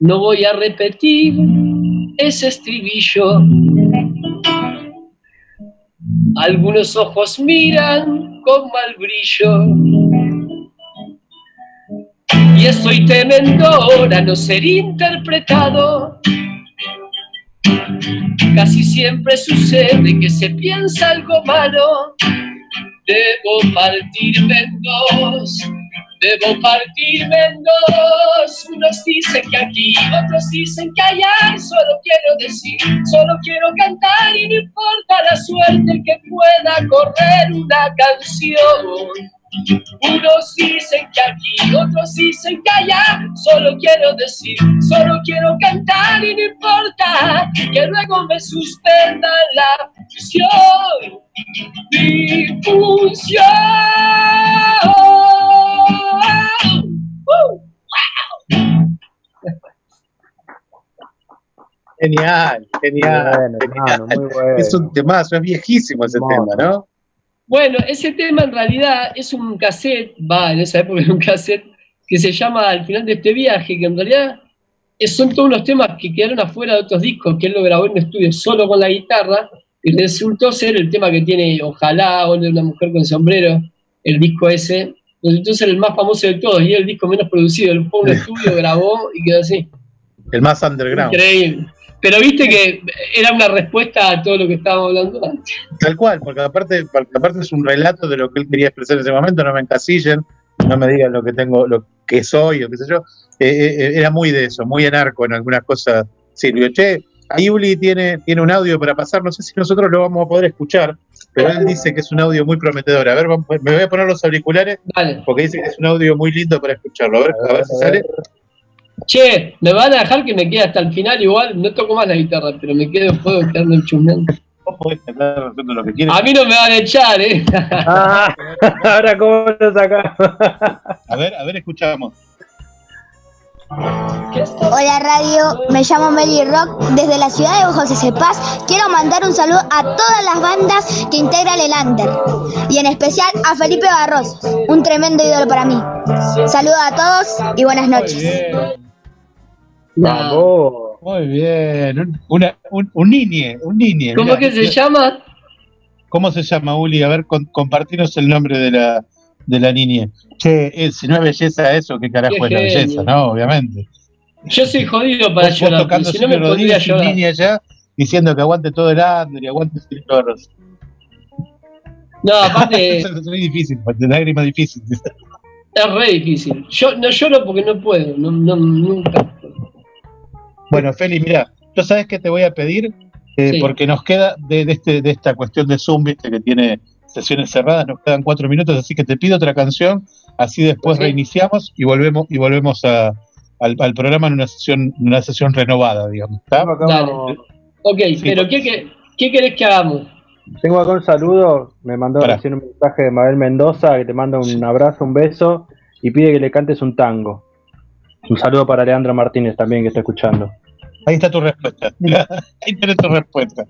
No voy a repetir ese estribillo. Algunos ojos miran con mal brillo. Y estoy temiendo ahora no ser interpretado. Casi siempre sucede que se piensa algo malo. Debo partirme en dos, debo partirme en dos. Unos dicen que aquí, otros dicen que allá. Solo quiero decir, solo quiero cantar y no importa la suerte que pueda correr una canción. Unos dicen que aquí, otros dicen que allá. Solo quiero decir, solo quiero cantar y no importa que luego me suspendan la función. Mi función. Uh, Genial, genial. Bueno, genial. hermano, muy bueno. Es un temazo, es viejísimo ese tema, ¿no? Bueno, ese tema en realidad es un cassette, va, en esa época era un cassette que se llama Al final de este viaje, que en realidad son todos unos temas que quedaron afuera de otros discos, que él lo grabó en un estudio solo con la guitarra, y resultó ser el tema que tiene Ojalá, o el de una mujer con sombrero, el disco ese, entonces el más famoso de todos, y el disco menos producido, él fue a un estudio, grabó y quedó así. El más underground. Increíble. Pero viste que era una respuesta a todo lo que estábamos hablando antes. Tal cual, porque aparte, porque aparte es un relato de lo que él quería expresar en ese momento, no me encasillen, no me digan lo que tengo, lo que soy o qué sé yo. Eh, eh, era muy de eso, muy anarco en algunas cosas. Silvio, che, ahí Uli tiene, tiene un audio para pasar, no sé si nosotros lo vamos a poder escuchar, pero él dice que es un audio muy prometedor. A ver, vamos- me voy a poner los auriculares porque dice que es un audio muy lindo para escucharlo. A ver, a ver si sale. Che, me van a dejar que me quede hasta el final igual, no toco más la guitarra, pero me quedo, puedo quedarme chumbeando. Vos podés cantar nosotros lo que quieras. A mí no me van a echar, eh. Ah, [LAUGHS] ahora cómo lo sacamos. A ver, a ver, escuchamos. Hola radio, me llamo Meli Rock desde la ciudad de José Cepaz. Quiero mandar un saludo a todas las bandas que integran el Under y en especial a Felipe Barroso, un tremendo ídolo para mí. Saludos a todos y buenas noches. Muy bien, un, una, un, un niñe, un niñe. ¿Cómo que se llama? ¿Cómo se llama, Uli? A ver, con, compartinos el nombre de la, de la niñe. Che, si no es belleza eso, ¿qué carajo Qué es la belleza? No, obviamente. Yo soy jodido para Vos- vos llorar, tocando porque si no me podría llorar. niñe allá diciendo que aguante todo el y aguante Felipe Barroso. No, [LAUGHS] aparte es muy difícil, de lágrima difícil. es re difícil. Yo no lloro porque no puedo, no, no, nunca. Bueno, Feli, mira, ¿tú sabes qué te voy a pedir? Eh, Sí. Porque nos queda de, de este, de esta cuestión de Zoom, viste, que tiene sesiones cerradas, nos quedan cuatro minutos, así que te pido otra canción, así después Sí. reiniciamos y volvemos y volvemos a- al, al programa en una sesión, en una sesión renovada, digamos. Ok, pero ¿qué, qué, qué querés que hagamos? Tengo acá un saludo, me mandó Pará. recién un mensaje de Mabel Mendoza que te manda un abrazo, un beso y pide que le cantes un tango. Un saludo para Leandro Martínez también que está escuchando. Ahí está tu respuesta. [LAUGHS] Ahí tenés tu respuesta.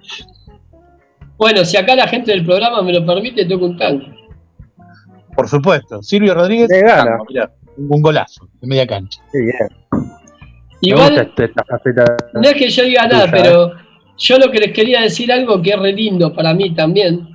Bueno, si acá la gente del programa me lo permite, toco un tango. Por supuesto. Silvio Rodríguez, Le gana. tango, mirá, un golazo de media cancha. Sí, bien. Igual- faceta No es que yo diga nada, tuya, pero yo lo que les quería decir algo que es re lindo para mí también.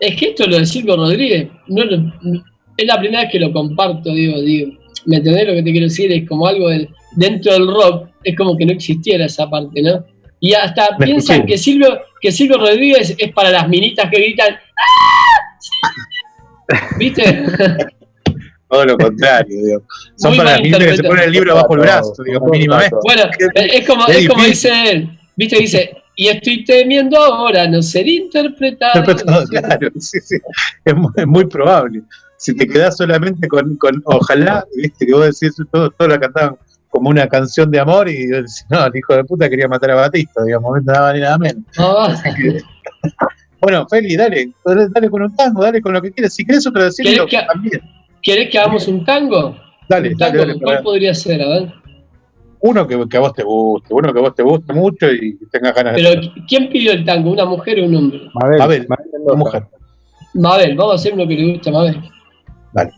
Es que esto lo de Silvio Rodríguez, no lo- no- es la primera vez que lo comparto, digo, digo. ¿Me entendés lo que te quiero decir? Es como algo de- dentro del rock, es como que no existiera esa parte, ¿no? Y hasta Me piensan escuché. que Silvio, que Silvio Rodríguez es para las minitas que gritan ¡Ah! ¿Viste? [LAUGHS] Todo lo contrario, digo. Son Muy para las niñas que se ponen el libro bajo el brazo, digo, mínimamente. Bueno, es como, Es es como dice él, ¿viste? Dice, y estoy temiendo ahora no ser interpretado. [LAUGHS] Interpretado, claro, sí, sí. Es, muy, es muy probable. Si te quedás solamente con, con ojalá, viste, que vos decís, todo, todo la cantaban como una canción de amor y yo decía, no, el hijo de puta quería matar a Batista, digamos, no daba ni nada menos. Ah, Bueno, Feli, dale, dale con un tango, dale con lo que quieras. Si querés otro decirlo, ¿Querés que- también. ¿Querés que hagamos un tango? Dale, ¿Un dale, tango? dale. ¿Cuál para- podría ser? A ver. Uno que, que a vos te guste, uno que a vos te guste mucho y tengas ganas Pero, de ¿quién pidió el tango? ¿Una mujer o un hombre? Mabel, Mabel, Mabel Mendoza. mujer. Mabel, vamos a hacer uno que le guste a Mabel. Dale.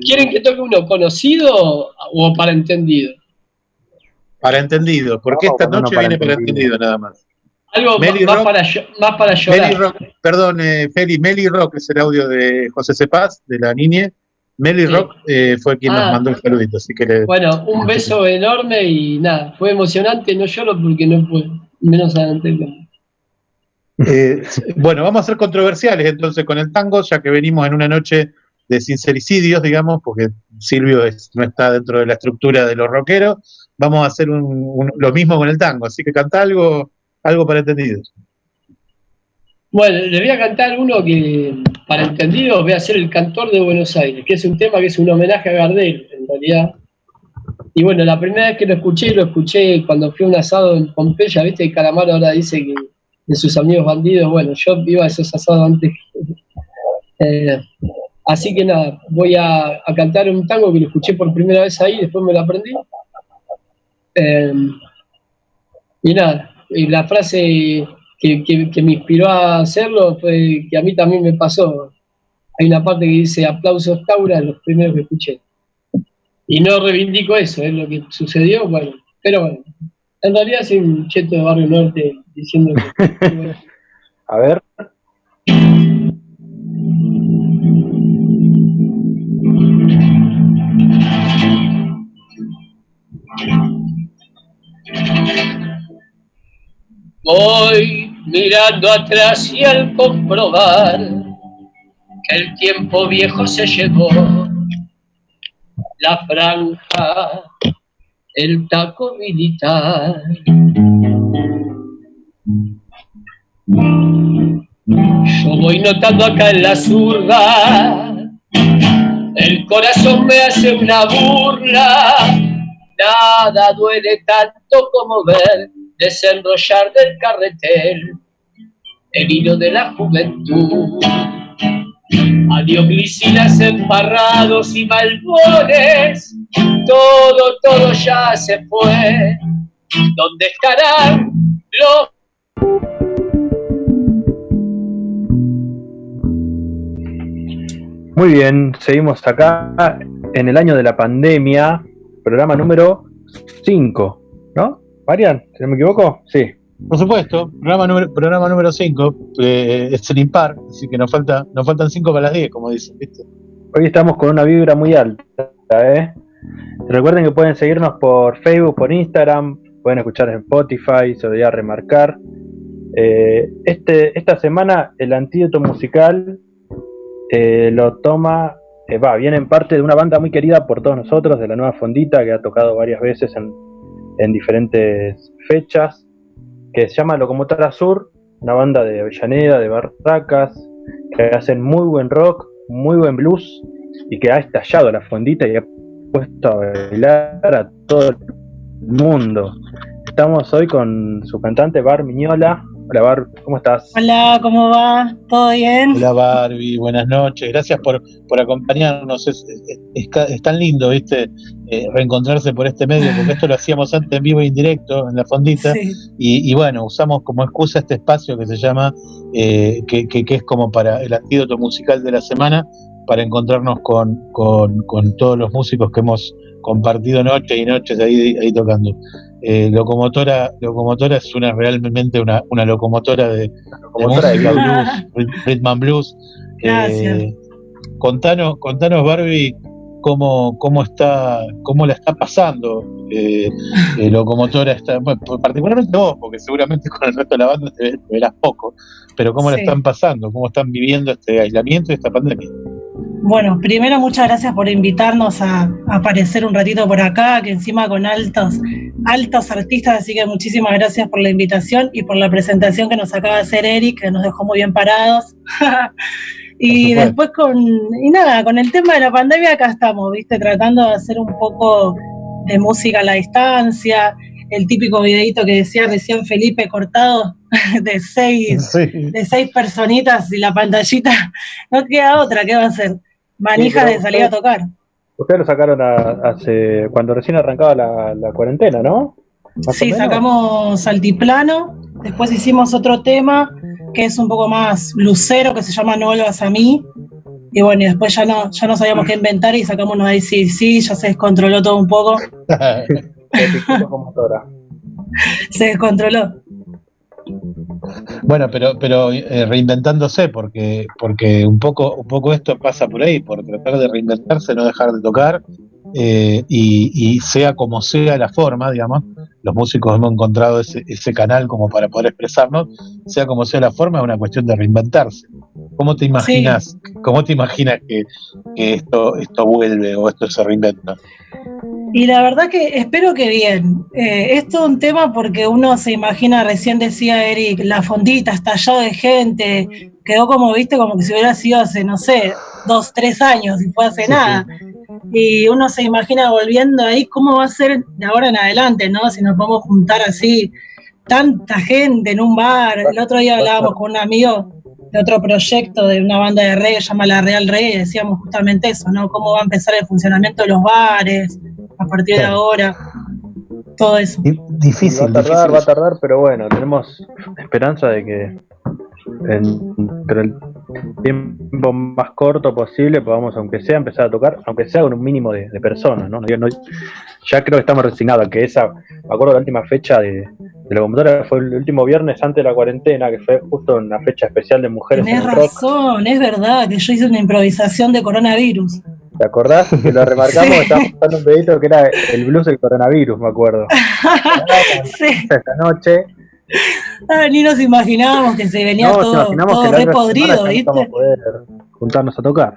¿Quieren que toque uno conocido o para entendido? Para entendido, porque esta noche para viene para entendido. entendido nada más. Algo Meli más, Rock. para, más para llorar. Meli Rock, perdón, eh, Feli, Meli Rock es el audio de José Cepaz, de la niñe. Meli Sí. Rock eh, fue quien Ah. nos mandó el saludito, así que le, Bueno, un beso enorme y nada, fue emocionante, no lloro porque no puedo, menos adelante. Eh, bueno, vamos a ser controversiales entonces con el tango, ya que venimos en una noche de sincericidios, digamos, porque Silvio es- no está dentro de la estructura de los rockeros. Vamos a hacer un- un- lo mismo con el tango, así que canta algo, algo para entendidos. Bueno, les voy a cantar uno que, para entendidos, voy a ser el cantor de Buenos Aires, que es un tema que es un homenaje a Gardel, en realidad. Y bueno, la primera vez que lo escuché, lo escuché cuando fui a un asado en Pompeya, viste que ahora dice que de sus amigos bandidos, bueno, yo iba a esos asados antes. Eh, así que nada, voy a, cantar un tango que lo escuché por primera vez ahí, después me lo aprendí. Eh, y nada, la frase que, que- que me inspiró a hacerlo fue que a mí también me pasó. Hay una parte que dice aplausos Taura, los primeros que escuché. Y no reivindico eso, es lo que sucedió, bueno, pero bueno, en realidad soy un cheto de Barrio Norte diciendo que... [LAUGHS] bueno, A ver. Voy mirando atrás y al comprobar que el tiempo viejo se llevó, la franja, el taco militar. Yo voy notando acá en la zurda, el corazón me hace una burla, nada duele tanto como ver desenrollar del carretel el hilo de la juventud. A dioclicinas emparrados y malbones, todo, todo ya se fue. ¿Dónde estarán los Muy bien, seguimos acá en el año de la pandemia, programa número 5, ¿no? Marian, me equivoco, sí. Por supuesto, programa número, programa número 5, eh, es el impar, así que nos, falta, nos faltan 5 para las 10, como dicen, ¿viste? Hoy estamos con una vibra muy alta, ¿eh? Recuerden que pueden seguirnos por Facebook, por Instagram, pueden escuchar en Spotify, se debería remarcar. Eh, este, esta semana el antídoto musical eh, lo toma, eh, va, viene en parte de una banda muy querida por todos nosotros, de la Nueva Fondita, que ha tocado varias veces en, en diferentes fechas, que se llama Locomotora Sur, una banda de Avellaneda, de Barracas, que hacen muy buen rock, muy buen blues, y que ha estallado la fondita y ha puesto a bailar a todo el mundo. Estamos hoy con su cantante Bar Miñola, Hola Bar, ¿cómo estás? Hola, ¿cómo va? ¿Todo bien? Hola Barbie, buenas noches. Gracias por, por acompañarnos. Es, es, es tan lindo, ¿viste? Eh, reencontrarse por este medio, porque esto lo hacíamos antes en vivo e indirecto, en la fondita. Sí. Y, y, bueno, usamos como excusa este espacio que se llama, eh, que, que, que, es como para el antídoto musical de la semana, para encontrarnos con, con, con todos los músicos que hemos compartido noches y noches ahí, ahí tocando. Eh, locomotora, locomotora es una realmente una, una locomotora de, locomotora de música de blues, rhythm and blues. Eh, contanos, contanos Barbie cómo, cómo está, cómo la está pasando. Eh, locomotora está, bueno, particularmente vos, porque seguramente con el resto de la banda te, verás poco, pero cómo sí. la están pasando, cómo están viviendo este aislamiento y esta pandemia. Bueno, primero muchas gracias por invitarnos a, a, aparecer un ratito por acá, que encima con altos, altos artistas, así que muchísimas gracias por la invitación y por la presentación que nos acaba de hacer Eric, que nos dejó muy bien parados. [LAUGHS] y después con, y nada, con el tema de la pandemia acá estamos, viste, tratando de hacer un poco de música a la distancia, el típico videito que decía recién Felipe cortado [LAUGHS] de seis, sí. de seis personitas y la pantallita, [LAUGHS] no queda otra, ¿qué va a hacer? Manijas sí, de salir a tocar. Ustedes lo sacaron a, hace cuando recién arrancaba la, la cuarentena, ¿no? ¿Más sí, sacamos Altiplano, después hicimos otro tema que es un poco más lucero, que se llama No vuelvas a mí. Y bueno, y después ya no, ya no sabíamos qué inventar y sacamos uno de sí, sí, ya se descontroló todo un poco. [LAUGHS] [LAUGHS] se descontroló. Bueno, pero, pero eh, reinventándose, porque, porque un poco, un poco esto pasa por ahí, por tratar de reinventarse, no dejar de tocar, eh, y, y, sea como sea la forma, digamos, los músicos hemos encontrado ese, ese canal como para poder expresarnos, sea como sea la forma, es una cuestión de reinventarse. ¿Cómo te imaginas, sí. cómo te imaginas que, que, esto, esto vuelve o esto se reinventa? Y la verdad que espero que bien. Eh, esto es un tema porque uno se imagina, recién decía Eric, la fondita estallado de gente, quedó como, viste, como que si hubiera sido hace, no sé, dos, tres años y fue hace sí, nada. Sí. Y uno se imagina volviendo ahí, ¿cómo va a ser de ahora en adelante, no? Si nos podemos juntar así, tanta gente en un bar. El otro día hablábamos con un amigo de otro proyecto de una banda de reggae, llama La Real Reggae, y decíamos justamente eso, ¿no? Cómo va a empezar el funcionamiento de los bares a partir de ahora, todo eso. Difícil. Va a tardar, difícil. va a tardar, pero bueno, tenemos esperanza de que en, entre el tiempo más corto posible podamos, aunque sea, empezar a tocar, aunque sea con un mínimo de, de personas, ¿no? No, Ya creo que estamos resignados, que esa, me acuerdo la última fecha de, de la computadora fue el último viernes antes de la cuarentena, que fue justo una fecha especial de mujeres rock. razón, es verdad, que yo hice una improvisación de coronavirus. ¿Te acordás? Que lo remarcamos, [LAUGHS] sí. estábamos usando un pedito que era el blues del coronavirus, me acuerdo. [LAUGHS] sí. Esta noche. Ah, ni nos imaginábamos que se venía no, todo, todo repodrido, ¿viste? Vamos a poder juntarnos a tocar.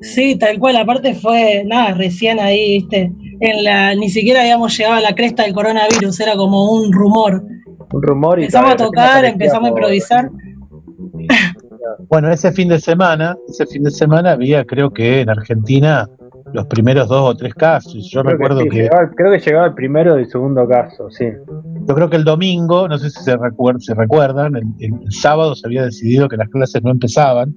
Sí, tal cual, aparte fue, nada, recién ahí, ¿viste? En la, ni siquiera habíamos llegado a la cresta del coronavirus, era como un rumor. Un rumor y Empezamos a tocar, empezamos a improvisar. Bueno, ese fin de semana, ese fin de semana había, creo que en Argentina, los primeros dos o tres casos. Yo creo recuerdo que, sí, que. Llegaba, creo que llegaba el primero y el segundo caso, sí. Yo creo que el domingo, no sé si se, recuer se recuerdan, el, el, el, sábado se había decidido que las clases no empezaban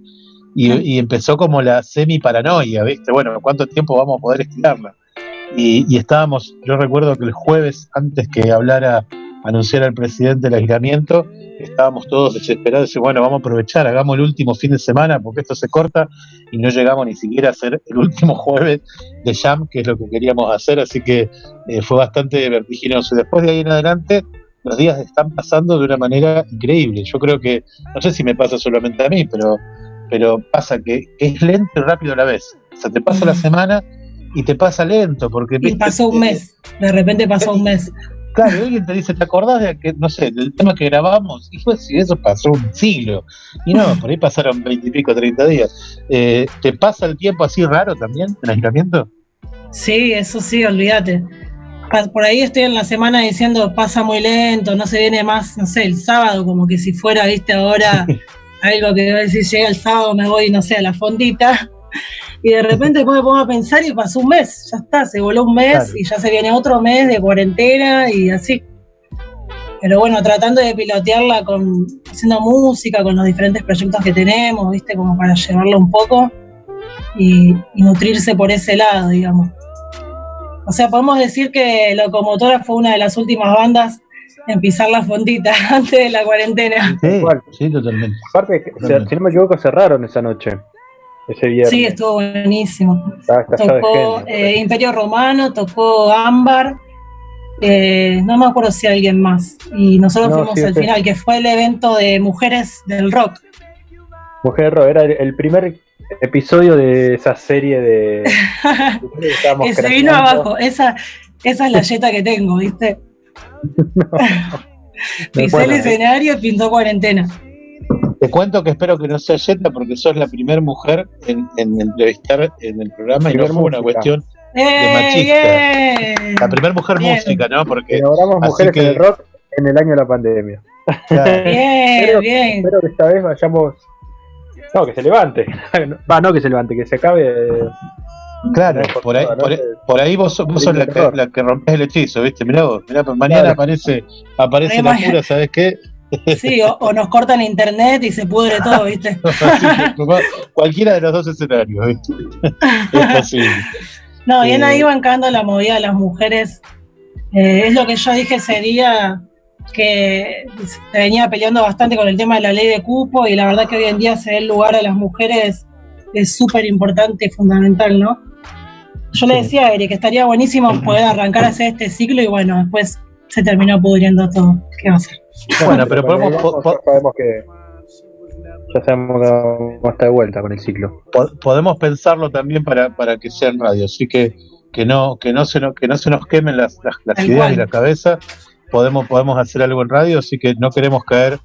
y, empezó como la semi-paranoia, ¿viste? Bueno, ¿cuánto tiempo vamos a poder estirarla? Y, estábamos, yo recuerdo que el jueves, antes que hablara, anunciara el presidente el aislamiento, estábamos todos desesperados y bueno, vamos a aprovechar, hagamos el último fin de semana porque esto se corta y no llegamos ni siquiera a hacer el [LAUGHS] último jueves de Jam, que es lo que queríamos hacer, así que eh, fue bastante vertiginoso. Y después de ahí en adelante, los días están pasando de una manera increíble. Yo creo que, no sé si me pasa solamente a mí, pero, pero pasa que es lento y rápido a la vez. O sea, te pasa la semana y te pasa lento, porque... Y pasó un mes, de repente pasó un mes. Claro, alguien te dice, ¿te acordás de que, no sé, del tema que grabamos? Y pues si eso pasó un siglo. Y no, por ahí pasaron veintipico, treinta días. Eh, ¿Te pasa el tiempo así raro también, en aislamiento? Sí, eso sí, olvídate. Por ahí estoy en la semana diciendo, pasa muy lento, no se viene más, no sé, el sábado, como que si fuera, viste, ahora [LAUGHS] algo que a decir, llega el sábado, me voy, no sé, a la fondita y de repente después me pongo a pensar y pasó un mes, ya está, se voló un mes y ya se viene otro mes de cuarentena y así. Pero bueno, tratando de pilotearla con haciendo música, con los diferentes proyectos que tenemos, ¿viste? Como para llevarlo un poco y, nutrirse por ese lado, digamos. O sea, podemos decir que Locomotora fue una de las últimas bandas en pisar la fondita [LAUGHS] antes de la cuarentena. Sí, sí totalmente. Aparte, si no me equivoco, cerraron esa noche. Sí, estuvo buenísimo. tocó eh, Imperio Romano, tocó Ámbar, eh, no me acuerdo si alguien más. Y nosotros fuimos al final, que fue el evento de mujeres del rock. Mujeres del rock, era el primer episodio de esa serie de... [LAUGHS] que se vino abajo, esa, esa es la yeta que tengo, ¿viste? [LAUGHS] Pisé el escenario y pintó cuarentena. Te cuento que espero que no sea Jetta porque sos la primera mujer en, entrevistar en el programa y no fue una cuestión de ¡Eh, machista. La primera mujer música, ¿no? Porque inauguramos mujeres en el rock en el año de la pandemia. [LAUGHS] Bien, bien. Espero que esta vez vayamos. No, que se levante. [LAUGHS] Va, no que se levante, que se acabe. Claro, por ahí, por, ahí vos, vos sos la que, la que rompes el hechizo, ¿viste? Mirá vos, mirá, mañana aparece, aparece la pura, ¿sabes qué? Sí, o, nos cortan internet y se pudre todo, ¿viste? [LAUGHS] cualquiera de los dos escenarios, ¿viste? [LAUGHS] Es posible. No, bien ahí bancando la movida de las mujeres. Eh, es lo que yo dije ese día, que venía peleando bastante con el tema de la ley de cupo y la verdad que hoy en día se el lugar a las mujeres es súper importante y fundamental, ¿no? Yo le decía a Eri que estaría buenísimo poder arrancar a hacer este ciclo y bueno, después se terminó pudriendo todo. ¿Qué va a hacer? Bueno, pero podemos, sabemos que ya sabemos que vamos a estar de vuelta con el ciclo. Podemos pensarlo también para, para que sea en radio, así que que no que no se nos, que no se nos quemen las, las, ideas y la cabeza. Podemos podemos hacer algo en radio, así que no queremos caer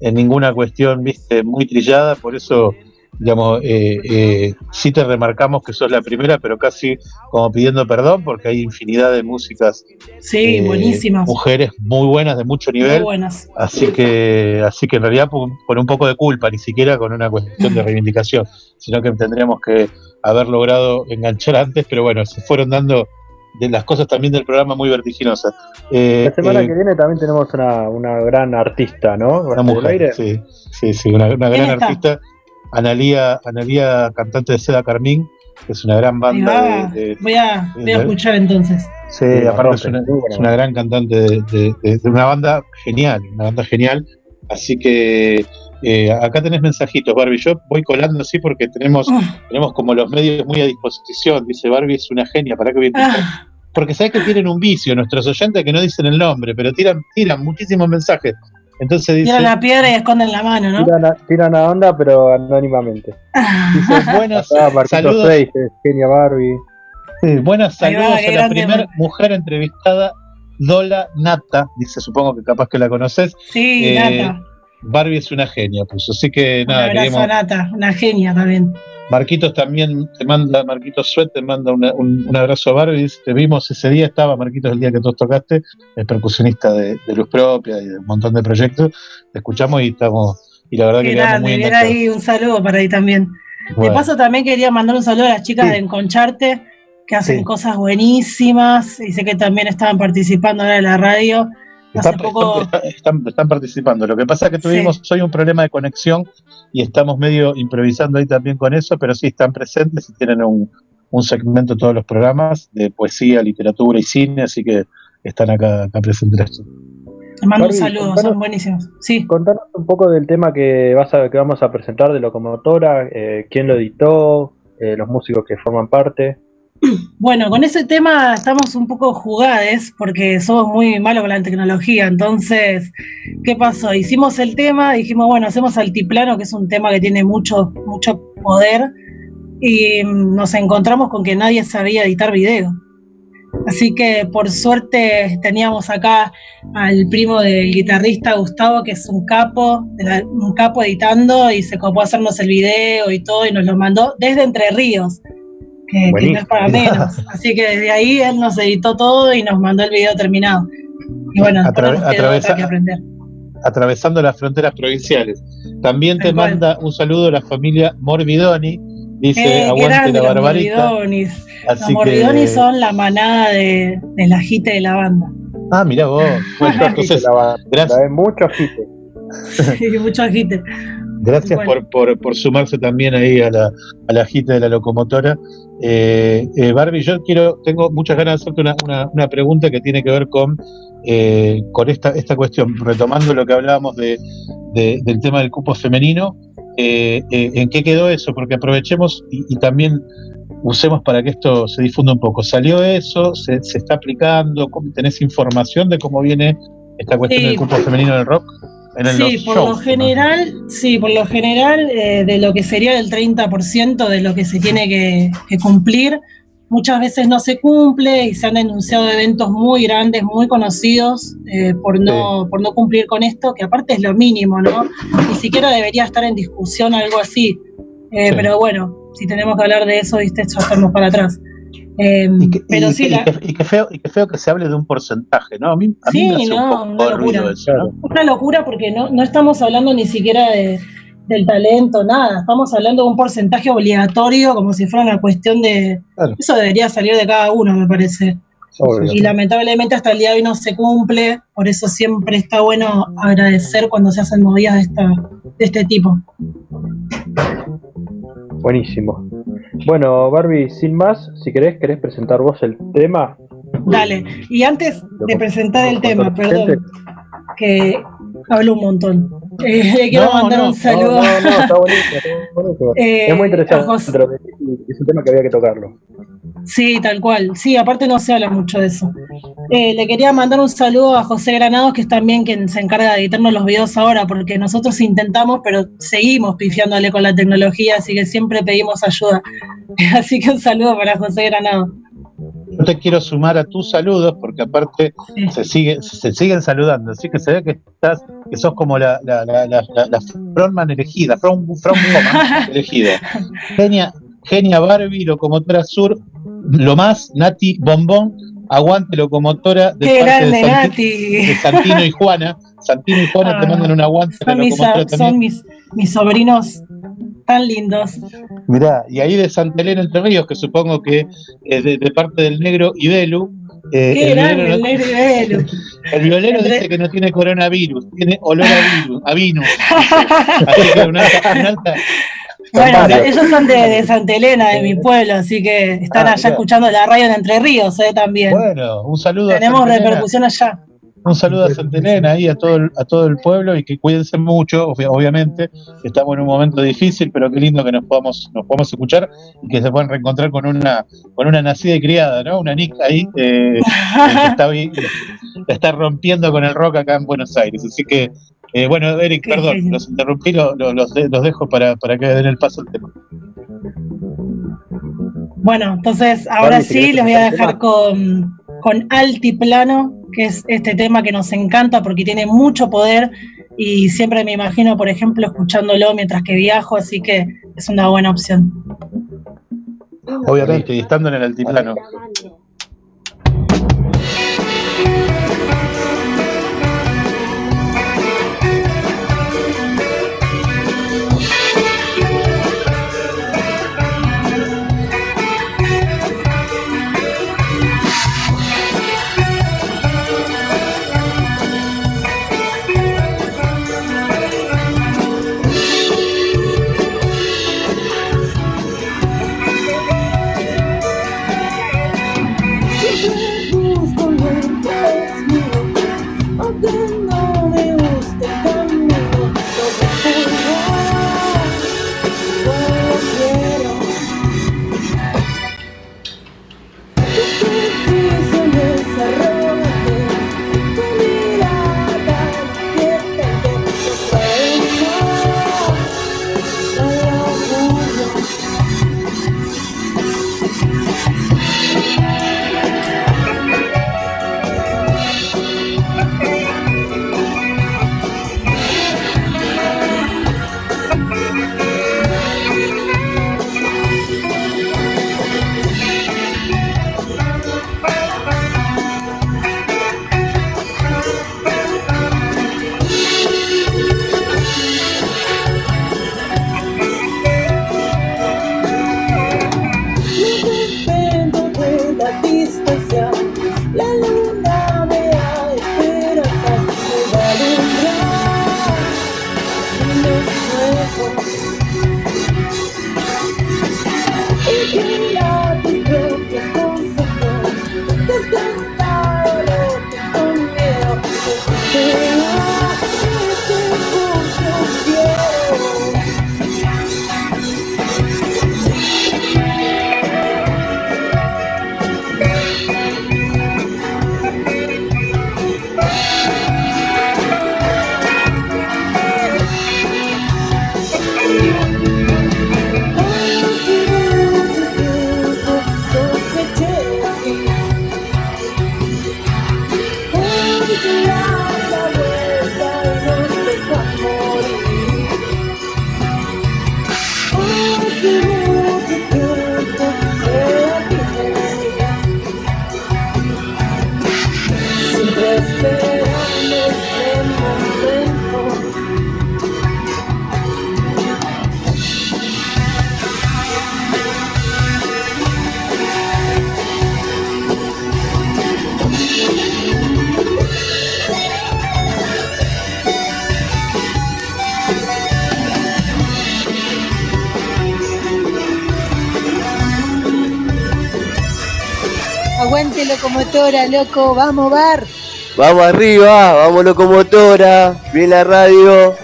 en ninguna cuestión, viste, muy trillada, por eso digamos, eh, eh, sí te remarcamos que sos la primera, pero casi como pidiendo perdón, porque hay infinidad de músicas. Sí, eh, buenísimas. Mujeres muy buenas, de mucho nivel. Muy buenas. Así que, así que en realidad con, un poco de culpa, ni siquiera con una cuestión de [LAUGHS] reivindicación, sino que tendríamos que haber logrado enganchar antes, pero bueno, se fueron dando de las cosas también del programa muy vertiginosas. Eh, la semana que viene también tenemos una, una gran artista, ¿no? Una mujer, sí, sí, sí, una, una gran artista Analía, Analía, cantante de Seda Carmín, que es una gran banda. de, voy, a, escuchar entonces. Sí, aparte es una, gran cantante de, una banda genial, una banda genial. Así que eh, acá tenés mensajitos, Barbie. Yo voy colando así porque tenemos, ah. tenemos como los medios muy a disposición. Dice Barbie es una genia, ¿para qué bien? Ah. Porque sabes que tienen un vicio nuestros oyentes que no dicen el nombre, pero tiran, tiran muchísimos mensajes. Entonces dice, tiran la piedra y esconden la mano, ¿no? Tiran a, onda, pero anónimamente. [LAUGHS] Dice, buenas saludos. Genia Barbie. buenas saludos a la primera mujer entrevistada, Dola Nata. Dice, supongo que capaz que la conoces. Sí, eh, Nata. Barbie es una genia, pues. Así que nada. Un abrazo a Nata, una genia también. Marquitos también te manda, Marquitos Suet te manda un, abrazo a Barbie. Te vimos ese día, estaba Marquitos el día que tú tocaste, el percusionista de, Luz Propia y de un montón de proyectos. Te escuchamos y estamos, y la verdad que quedamos muy ahí un saludo para ahí también. De paso también quería mandar un saludo a las chicas de Enconcharte, que hacen cosas buenísimas, y sé que también estaban participando ahora en la radio. Están, están, están, participando. Lo que pasa es que tuvimos hoy un problema de conexión y estamos medio improvisando ahí también con eso, pero sí están presentes y tienen un, un segmento de todos los programas de poesía, literatura y cine, así que están acá, acá presentes. Te mando un saludo, son buenísimos. Sí. Contanos un poco del tema que, vas a, que vamos a presentar de Locomotora, eh, quién lo editó, eh, los músicos que forman parte. Bueno, con ese tema estamos un poco jugades porque somos muy malos con la tecnología. Entonces, ¿qué pasó? Hicimos el tema, dijimos, bueno, hacemos altiplano, que es un tema que tiene mucho, mucho poder, y nos encontramos con que nadie sabía editar video. Así que por suerte teníamos acá al primo del guitarrista Gustavo, que es un capo, un capo editando y se copó a hacernos el video y todo y nos lo mandó desde Entre Ríos, que, no es para menos. [LAUGHS] Así que desde ahí él nos editó todo y nos mandó el video terminado. Y bueno, Atrave que aprender. Atravesando las fronteras provinciales. También te manda un saludo a la familia Morbidoni, Dice, eh, aguante la barbarita. Los morbidonis son la manada de, de la jite de la banda. Ah, mira vos. [LAUGHS] Bueno, entonces, gracias. mucho agite. sí, mucho agite. Gracias por, por, por, sumarse también ahí a la, a la de la locomotora. Eh, eh, Barbie, yo quiero, tengo muchas ganas de hacerte una, una, una pregunta que tiene que ver con, eh, con esta, esta cuestión, retomando lo que hablábamos de, de, del tema del cupo femenino eh, eh, ¿en qué quedó eso? Porque aprovechemos y, también usemos para que esto se difunda un poco. ¿Salió eso? ¿Se, está aplicando? ¿Tenés información de cómo viene esta cuestión del cupo femenino del rock? Sí, por lo general, sí, por lo general, eh, de lo que sería el 30% de lo que se tiene que, que cumplir, muchas veces no se cumple y se han denunciado eventos muy grandes, muy conocidos eh, por, no, por no cumplir con esto, que aparte es lo mínimo, ¿no? Ni siquiera debería estar en discusión algo así. Eh, pero bueno, si tenemos que hablar de eso, viste, ya estamos para atrás. Em, pero sí, y, que, feo, y que feo que se hable de un porcentaje, ¿no? A mí, a mí me hace no, un poco una locura. Eso, ¿no? Una locura porque no, no estamos hablando ni siquiera de, del talento, nada. Estamos hablando de un porcentaje obligatorio, como si fuera una cuestión de. Eso debería salir de cada uno, me parece. Y lamentablemente hasta el día de hoy no se cumple, por eso siempre está bueno agradecer cuando se hacen movidas de, esta, de este tipo. Buenísimo. Bueno, Barbie, sin más, si querés, querés presentar vos el tema. Dale, y antes de presentar el tema, perdón, que hablo un montón. Eh, [LAUGHS] le quiero mandar un saludo. No, no, está [LAUGHS] bonito. [LAUGHS] Eh, es muy interesante, es un tema que había que tocarlo. Sí, tal cual. Sí, aparte no se habla mucho de eso. Eh, le quería mandar un saludo a José Granados, que es también quien se encarga de editarnos los videos ahora, porque nosotros intentamos, pero seguimos pifiándole con la tecnología, así que siempre pedimos ayuda. Así que un saludo para José Granados. Yo te quiero sumar a tus saludos porque aparte se, sigue, se siguen saludando, así que se ve que estás, que sos como la, la, la, la, la frontman elegida, front, [LAUGHS] elegida. Genia, Genia Barbie, Locomotora Sur, lo más, Nati Bombón, aguante locomotora de parte de, Santino y Juana. Santino y Juana te ah, mandan un aguante. Son, mis, son mis, mis, sobrinos tan lindos. Mirá, y ahí de Santa Elena Entre Ríos, que supongo que es de, parte del negro Ibelu. Eh, Qué el grande, violero, el negro Ibelu. [LAUGHS] El violero dice que no tiene coronavirus, tiene olor a virus, a vino. [LAUGHS] Así que una alta, bueno, ellos son de, de, Santa Elena, de mi pueblo, así que están ah, allá escuchando la radio en Entre Ríos eh, también. Bueno, un saludo. Tenemos repercusión allá. Un saludo a Santa Elena y a todo, el, a todo el pueblo y que cuídense mucho, obviamente. Estamos en un momento difícil, pero qué lindo que nos podamos, nos podamos escuchar y que se puedan reencontrar con una, con una nacida y criada, ¿no? Una Nick ahí eh, que está, está rompiendo con el rock acá en Buenos Aires. Así que eh, bueno, Eric, perdón, [LAUGHS] los interrumpí, los, los, dejo para, para, que den el paso al tema. Bueno, entonces ahora sí les voy a dejar con, con Altiplano, que es este tema que nos encanta porque tiene mucho poder y siempre me imagino, por ejemplo, escuchándolo mientras que viajo, así que es una buena opción. Obviamente, y estando en el altiplano. Locomotora, loco, vamos bar. Vamos arriba, vamos locomotora, bien la radio.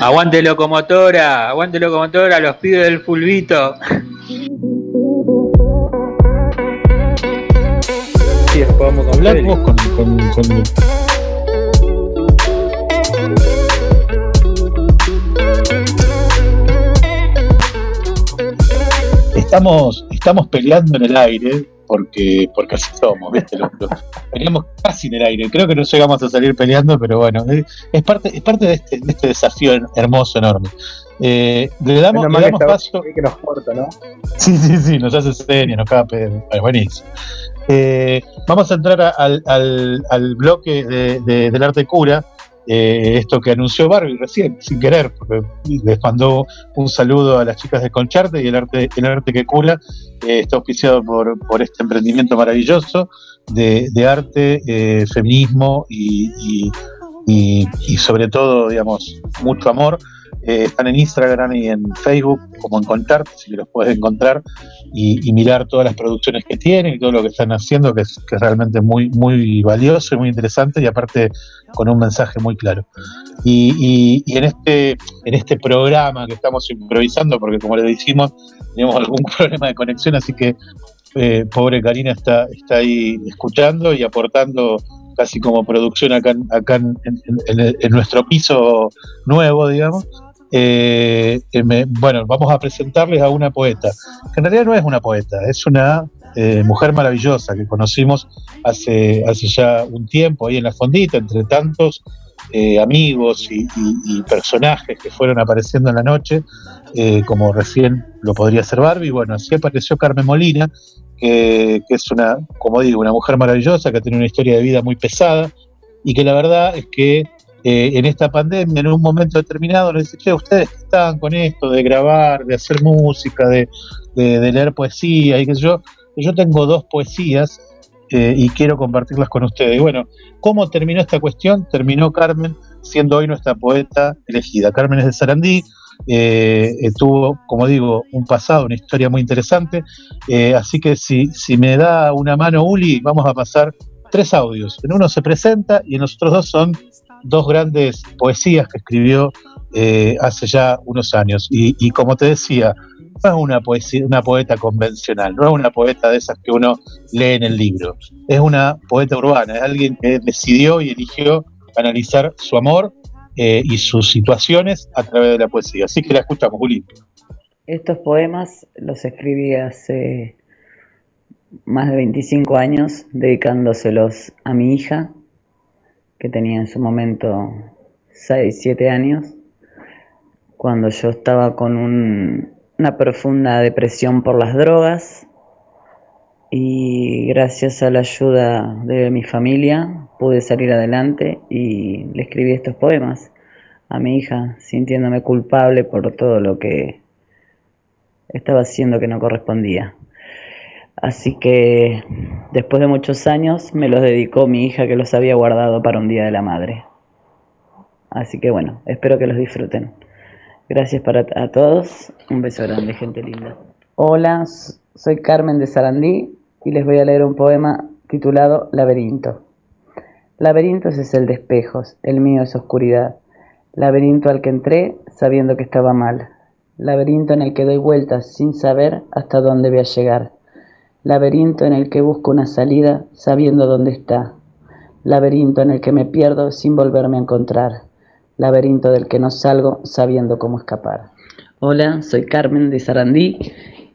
Aguante locomotora, aguante locomotora, los pibes del fulbito. Sí, vamos con vos con, con- con- Estamos, estamos peleando en el aire porque, porque así somos, ¿viste? Los- los- peleamos casi en el aire. Creo que no llegamos a salir peleando, pero bueno, es, es parte, es parte de, este, de este desafío hermoso, enorme. Eh, le damos, le damos paso. que nos corta, ¿no? Sí, sí, sí, nos hace señas, nos. Bueno, buenísimo. Eh, vamos a entrar a- al, al- al bloque de- de- del arte cura, eh, esto que anunció Barbie recién, sin querer, porque les mandó un saludo a las chicas de Concharte y el arte, el arte que cura eh, está auspiciado por, por este emprendimiento maravilloso de, de arte, eh, feminismo y, y- y- y sobre todo, digamos, mucho amor. Eh, están en Instagram y en Facebook como Encontrarte, si los puedes encontrar y, mirar todas las producciones que tienen y todo lo que están haciendo, que es, realmente muy, muy valioso y muy interesante y aparte con un mensaje muy claro. Y, y- y en, este, en este programa que estamos improvisando, porque como le dijimos, tenemos algún [LAUGHS] problema de conexión, así que eh, pobre Karina está, está ahí escuchando y aportando casi como producción acá, acá en- en- en nuestro piso nuevo, digamos. Eh, eh, bueno, vamos a presentarles a una poeta, que en realidad no es una poeta, es una eh, mujer maravillosa que conocimos hace, hace ya un tiempo ahí en la fondita, entre tantos amigos y, personajes que fueron apareciendo en la noche, como recién lo podría ser Barbie. Bueno, así apareció Carmen Molina, que, que es una, como digo, una mujer maravillosa que tiene una historia de vida muy pesada y que la verdad es que eh, en esta pandemia, en un momento determinado, les che, ustedes que están con esto de grabar, de hacer música, de, leer poesía y sé yo, yo tengo dos poesías eh, y quiero compartirlas con ustedes. Y bueno, ¿cómo terminó esta cuestión? Terminó Carmen siendo hoy nuestra poeta elegida. Carmen es de Sarandí, eh, tuvo, como digo, un pasado, una historia muy interesante, eh, así que si, si me da una mano Uli, vamos a pasar tres audios. En uno se presenta y en los otros dos son dos grandes poesías que escribió eh, hace ya unos años. Y, como te decía, no es una, poesía, una poeta convencional, no es una poeta de esas que uno lee en el libro, es una poeta urbana, es alguien que decidió y eligió analizar su amor eh, y sus situaciones a través de la poesía. Así que la escuchamos, Juli. Estos poemas los escribí hace más de 25 años, dedicándoselos a mi hija, que tenía en su momento 6, 7 años, cuando yo estaba con un- una profunda depresión por las drogas y gracias a la ayuda de mi familia pude salir adelante y le escribí estos poemas a mi hija, sintiéndome culpable por todo lo que estaba haciendo que no correspondía. Así que después de muchos años me los dedicó mi hija que los había guardado para un Día de la Madre. Así que bueno, espero que los disfruten. Gracias para a todos. Un beso grande, gente linda. Hola, soy Carmen de Sarandí y les voy a leer un poema titulado Laberinto. Laberintos es el de espejos, el mío es oscuridad. Laberinto al que entré sabiendo que estaba mal. Laberinto en el que doy vueltas sin saber hasta dónde voy a llegar. Laberinto en el que busco una salida sabiendo dónde está, laberinto en el que me pierdo sin volverme a encontrar, laberinto del que no salgo sabiendo cómo escapar. Hola, soy Carmen de Sarandí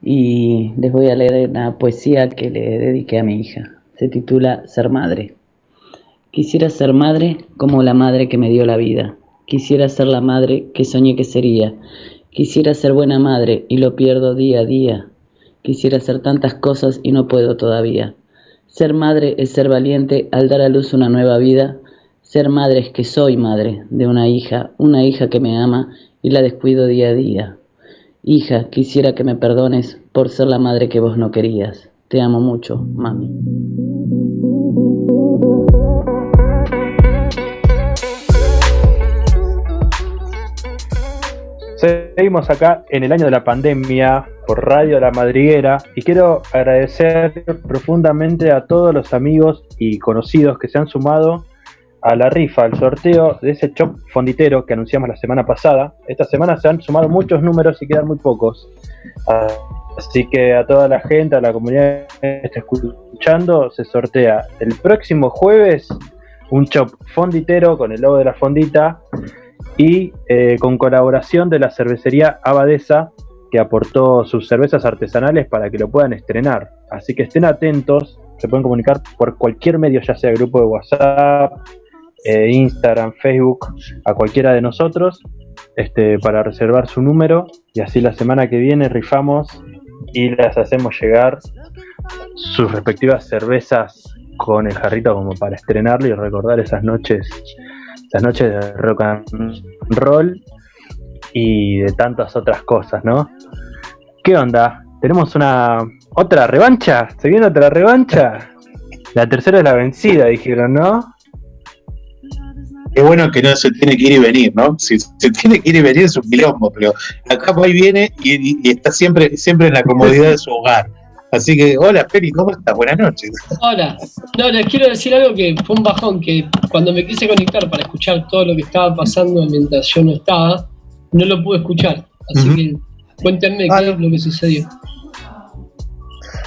y les voy a leer una poesía que le dediqué a mi hija. Se titula Ser Madre. Quisiera ser madre como la madre que me dio la vida. Quisiera ser la madre que soñé que sería. Quisiera ser buena madre y lo pierdo día a día. Quisiera hacer tantas cosas y no puedo todavía. Ser madre es ser valiente al dar a luz una nueva vida. Ser madre es que soy madre de una hija, una hija que me ama y la descuido día a día. Hija, quisiera que me perdones por ser la madre que vos no querías. Te amo mucho, mami. Seguimos acá en el año de la pandemia por Radio La Madriguera y quiero agradecer profundamente a todos los amigos y conocidos que se han sumado a la rifa, al sorteo de ese chop fonditero que anunciamos la semana pasada. Esta semana se han sumado muchos números y quedan muy pocos. Así que a toda la gente, a la comunidad que está escuchando, se sortea el próximo jueves un chop fonditero con el logo de la fondita y eh, con colaboración de la cervecería Abadesa, que aportó sus cervezas artesanales para que lo puedan estrenar. Así que estén atentos, se pueden comunicar por cualquier medio, ya sea grupo de WhatsApp, eh, Instagram, Facebook, a cualquiera de nosotros, este, para reservar su número y así la semana que viene rifamos y les hacemos llegar sus respectivas cervezas con el jarrito como para estrenarlo y recordar esas noches las noches de rock and roll y de tantas otras cosas, ¿no? ¿Qué onda? ¿Tenemos una otra revancha? ¿Se viene otra revancha? La tercera es la vencida, dijeron, ¿no? Qué bueno que no se tiene que ir y venir, ¿no? Si se tiene que ir y venir es un quilombo, pero acá va y viene y, y está siempre, siempre en la comodidad de su hogar. Así que, hola Feli, ¿cómo estás? Buenas noches. Hola. No, les quiero decir algo que fue un bajón, que cuando me quise conectar para escuchar todo lo que estaba pasando mientras yo no estaba, no lo pude escuchar. Así que cuéntenme qué es lo que sucedió.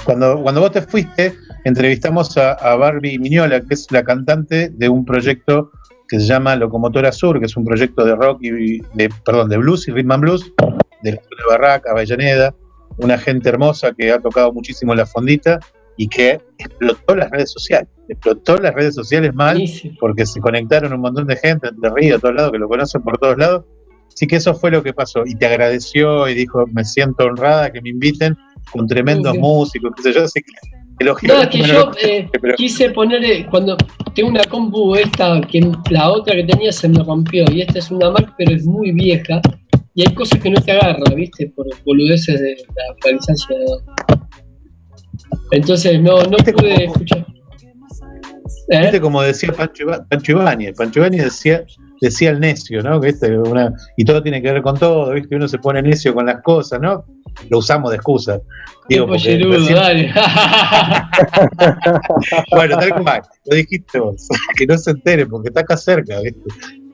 Cuando, cuando vos te fuiste, entrevistamos a, Barbie Miñola, que es la cantante de un proyecto que se llama Locomotora Sur, que es un proyecto de rock y de, perdón, de blues y rhythm and blues, de la Barraca, Avellaneda, una gente hermosa que ha tocado muchísimo la fondita y que explotó las redes sociales. Explotó las redes sociales mal porque se conectaron un montón de gente entre Río, todos lados, que lo conocen por todos lados. Así que eso fue lo que pasó. Y te agradeció y dijo, me siento honrada que me inviten con tremendos músicos, qué sé yo. Así que no, que yo eh, quise poner, eh, cuando tengo una compu esta, que la otra que tenía se me rompió, y esta es una Mac, pero es muy vieja, y hay cosas que no te agarran, ¿viste? Por boludeces de la actualización. Entonces no, no pude escuchar. ¿Eh? ¿Viste como decía Pancho, Pancho Ibáñez? Pancho Ibáñez decía, decía el necio, ¿no? Que este, una, y todo tiene que ver con todo, ¿viste? Uno se pone necio con las cosas, ¿no? Lo usamos de excusa. Digo, porque dale. [LAUGHS] bueno, tal como lo dijiste vos, [LAUGHS] que no se entere porque está acá cerca, ¿viste?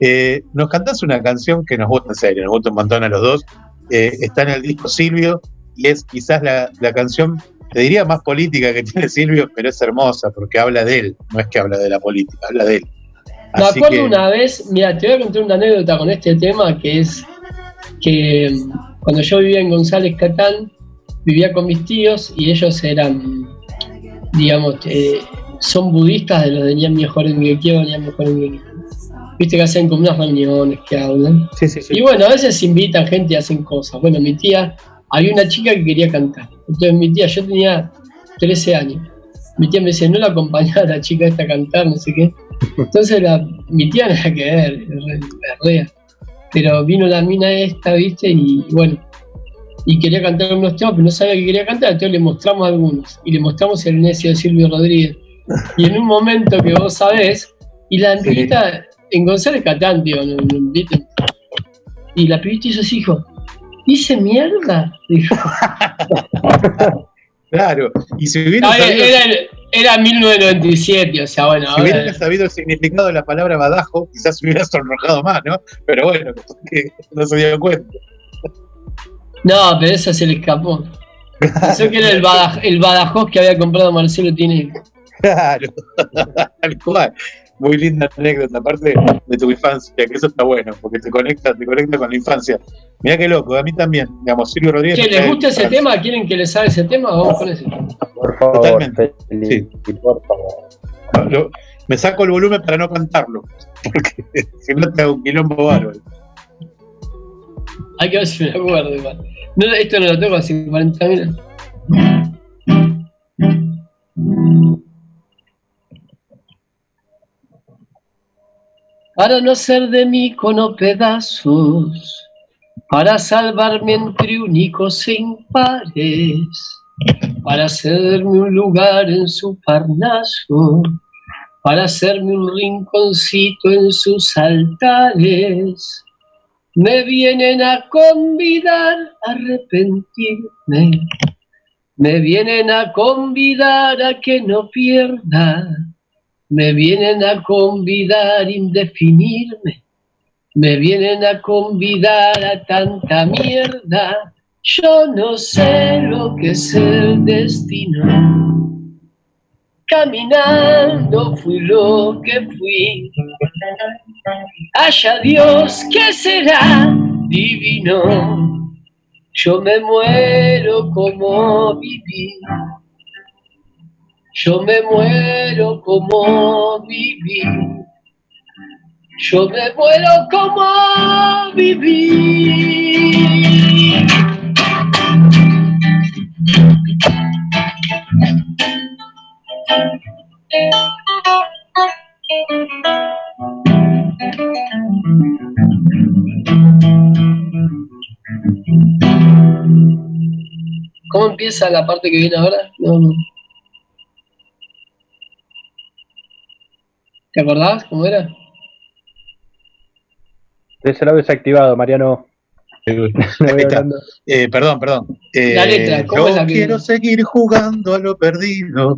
Eh, nos cantás una canción que nos gusta en serio, nos gusta un montón a los dos. Eh, está en el disco Silvio y es quizás la, canción, te diría más política que tiene Silvio, pero es hermosa porque habla de él, no es que habla de la política, habla de él. Me acuerdo una vez, mira, te voy a contar una anécdota con este tema que es que mm, cuando yo vivía en González Catán, vivía con mis tíos y ellos eran, digamos, eh, son budistas de los de Ñam mejor en mi mejor en Viste que hacen como unas reuniones que hablan. Sí, sí, sí. Y bueno, a veces invitan gente y hacen cosas. Bueno, mi tía, había una chica que quería cantar. Entonces mi tía, yo tenía 13 años. Mi tía me decía, no la acompañaba a la chica esta a cantar, no sé qué. Entonces la, mi tía nada que ver, rea. Pero vino la mina esta, viste, y bueno, y quería cantar unos temas, pero no sabía que quería cantar, entonces le mostramos algunos. Y le mostramos el necio de Silvio Rodríguez. Y en un momento que vos sabés, y la amiguita en González Catán, tío, Y la pibita hizo así, dijo, ¿hice mierda? Dijo. [LAUGHS] claro, y si hubiera sabido, era, 1997, o sea, bueno. Si hubiera sabido el significado de la palabra badajo, quizás se hubiera sonrojado más, ¿no? Pero bueno, no se dio cuenta. No, pero esa se le escapó. Pensé que era el, Badaj- el Badajoz que había comprado Marcelo tiene. Claro, [LAUGHS] tal cual. Muy linda anécdota, aparte de tu infancia, que eso está bueno, porque te conecta, te conecta con la infancia. Mirá qué loco, a mí también, digamos, Silvio Rodríguez. ¿Che, está les gusta ese tema? ¿Quieren que les haga ese tema? Vamos con ese. Por favor, Totalmente. Feli, por favor. Yo me saco el volumen para no cantarlo, porque [LAUGHS] si no te hago un quilombo bárbaro. Hay que ver si me acuerdo igual. No, esto no lo tengo así 40 minutos. Para no ser de mí con pedazos, para salvarme entre únicos e impares, para hacerme un lugar en su parnaso, para hacerme un rinconcito en sus altares. Me vienen a convidar a arrepentirme, me vienen a convidar a que no pierda, me vienen a convidar indefinirme, me vienen a convidar a tanta mierda. Yo no sé lo que es el destino. Caminando fui lo que fui. Haya Dios que será divino. Yo me muero como viví. Yo me muero como viví. Yo me muero como viví. ¿Cómo empieza la parte que viene ahora? No, no. ¿Te acordás cómo era? Ese lo desactivado, Mariano. [LAUGHS] Ahí está. Eh, perdón, perdón. Eh, La letra, ¿cómo yo es la que- quiero seguir jugando a lo perdido.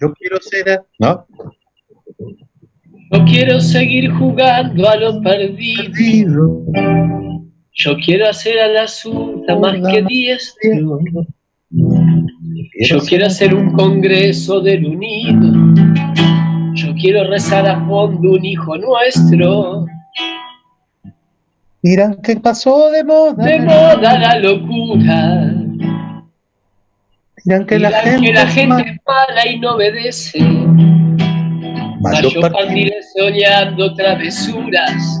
Yo quiero ser. a- ¿No? No quiero seguir jugando a lo perdido. Yo quiero hacer a la zurda más que diestro. Yo quiero hacer un congreso del unido. Quiero rezar a fondo un hijo nuestro. Dirán que pasó de moda. De moda la locura. Dirán que la Dirán gente, que la gente es mala y no obedece. Yo par- partiré soñando travesuras.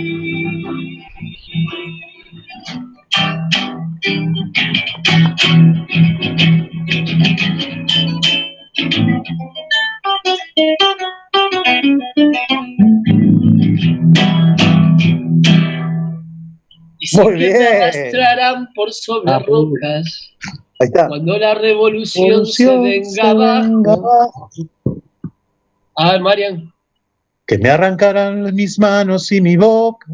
Y Muy bien. arrastrarán por sobre Ah, rocas. Ahí está. Cuando la revolución, Revolución se venga se abajo. venga abajo. A ver, Marian. Que me arrancaran mis manos y mi boca.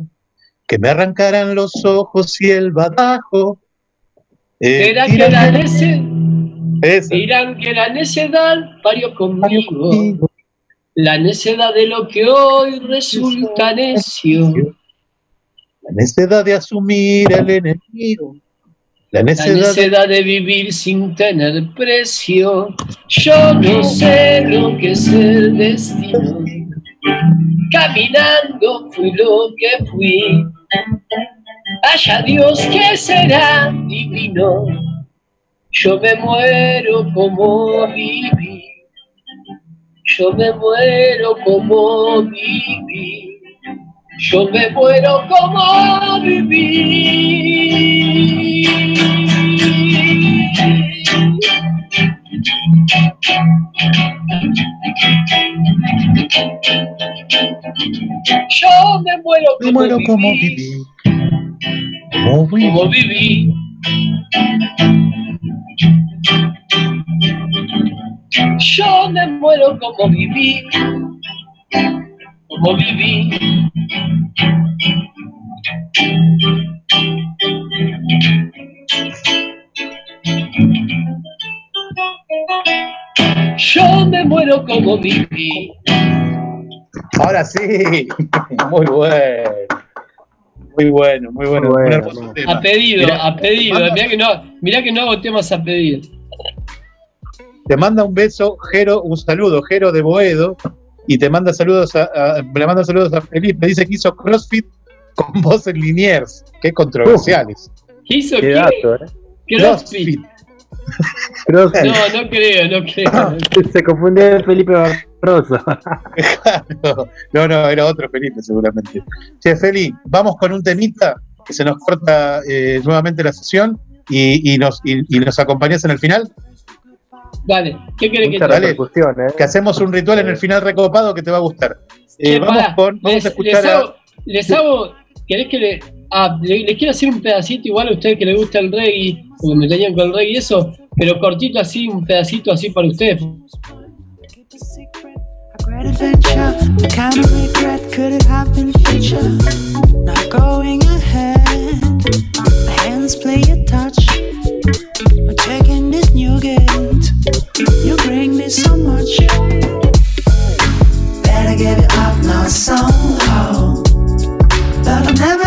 Que me arrancaran los ojos y el badajo. Eh, Era que la dirán que la necedad parió conmigo. La necedad de lo que hoy resulta necio. La necedad de asumir al enemigo. La La necedad de necedad de vivir sin tener precio. Yo no sé lo que es el destino. Caminando fui lo que fui. Haya Dios que será divino. Yo me muero como viví. Yo me muero como viví. Yo me muero como viví. Yo me muero Me como muero como viví. ¿Cómo viví? Yo me muero como viví, como viví. Yo me muero como viví. Ahora sí, [LAUGHS] muy bueno. Muy bueno, muy bueno. Muy bueno. A pedido, Mirá, a pedido. Mirá que, no, mirá que no hago temas a pedido. Te manda un beso, Jero, un saludo, Jero de Boedo, y te manda saludos a, a- le manda saludos a Felipe, dice que hizo CrossFit con vos en Liniers. Qué controversiales. ¿Qué hizo? Qué ¿Qué? dato, ¿eh? CrossFit. No, no creo, no creo. [LAUGHS] se confundió Felipe Barroso. [LAUGHS] No, no, era otro Felipe seguramente. Che, Feli, vamos con un temita que se nos corta eh, nuevamente la sesión y, y nos, y, y nos acompañás en el final. Dale, ¿qué querés que te ¿eh? Que hacemos un ritual en el final recopado que te va a gustar. Eh, vamos con, vamos les, a escuchar les a- hago, les hago- ¿querés que le, ah, le, le quiero hacer un pedacito igual a ustedes que les gusta el reggae, porque me tenían con el reggae y eso, pero cortito así, un pedacito así para ustedes. I'm give it up now somehow. But I'll never,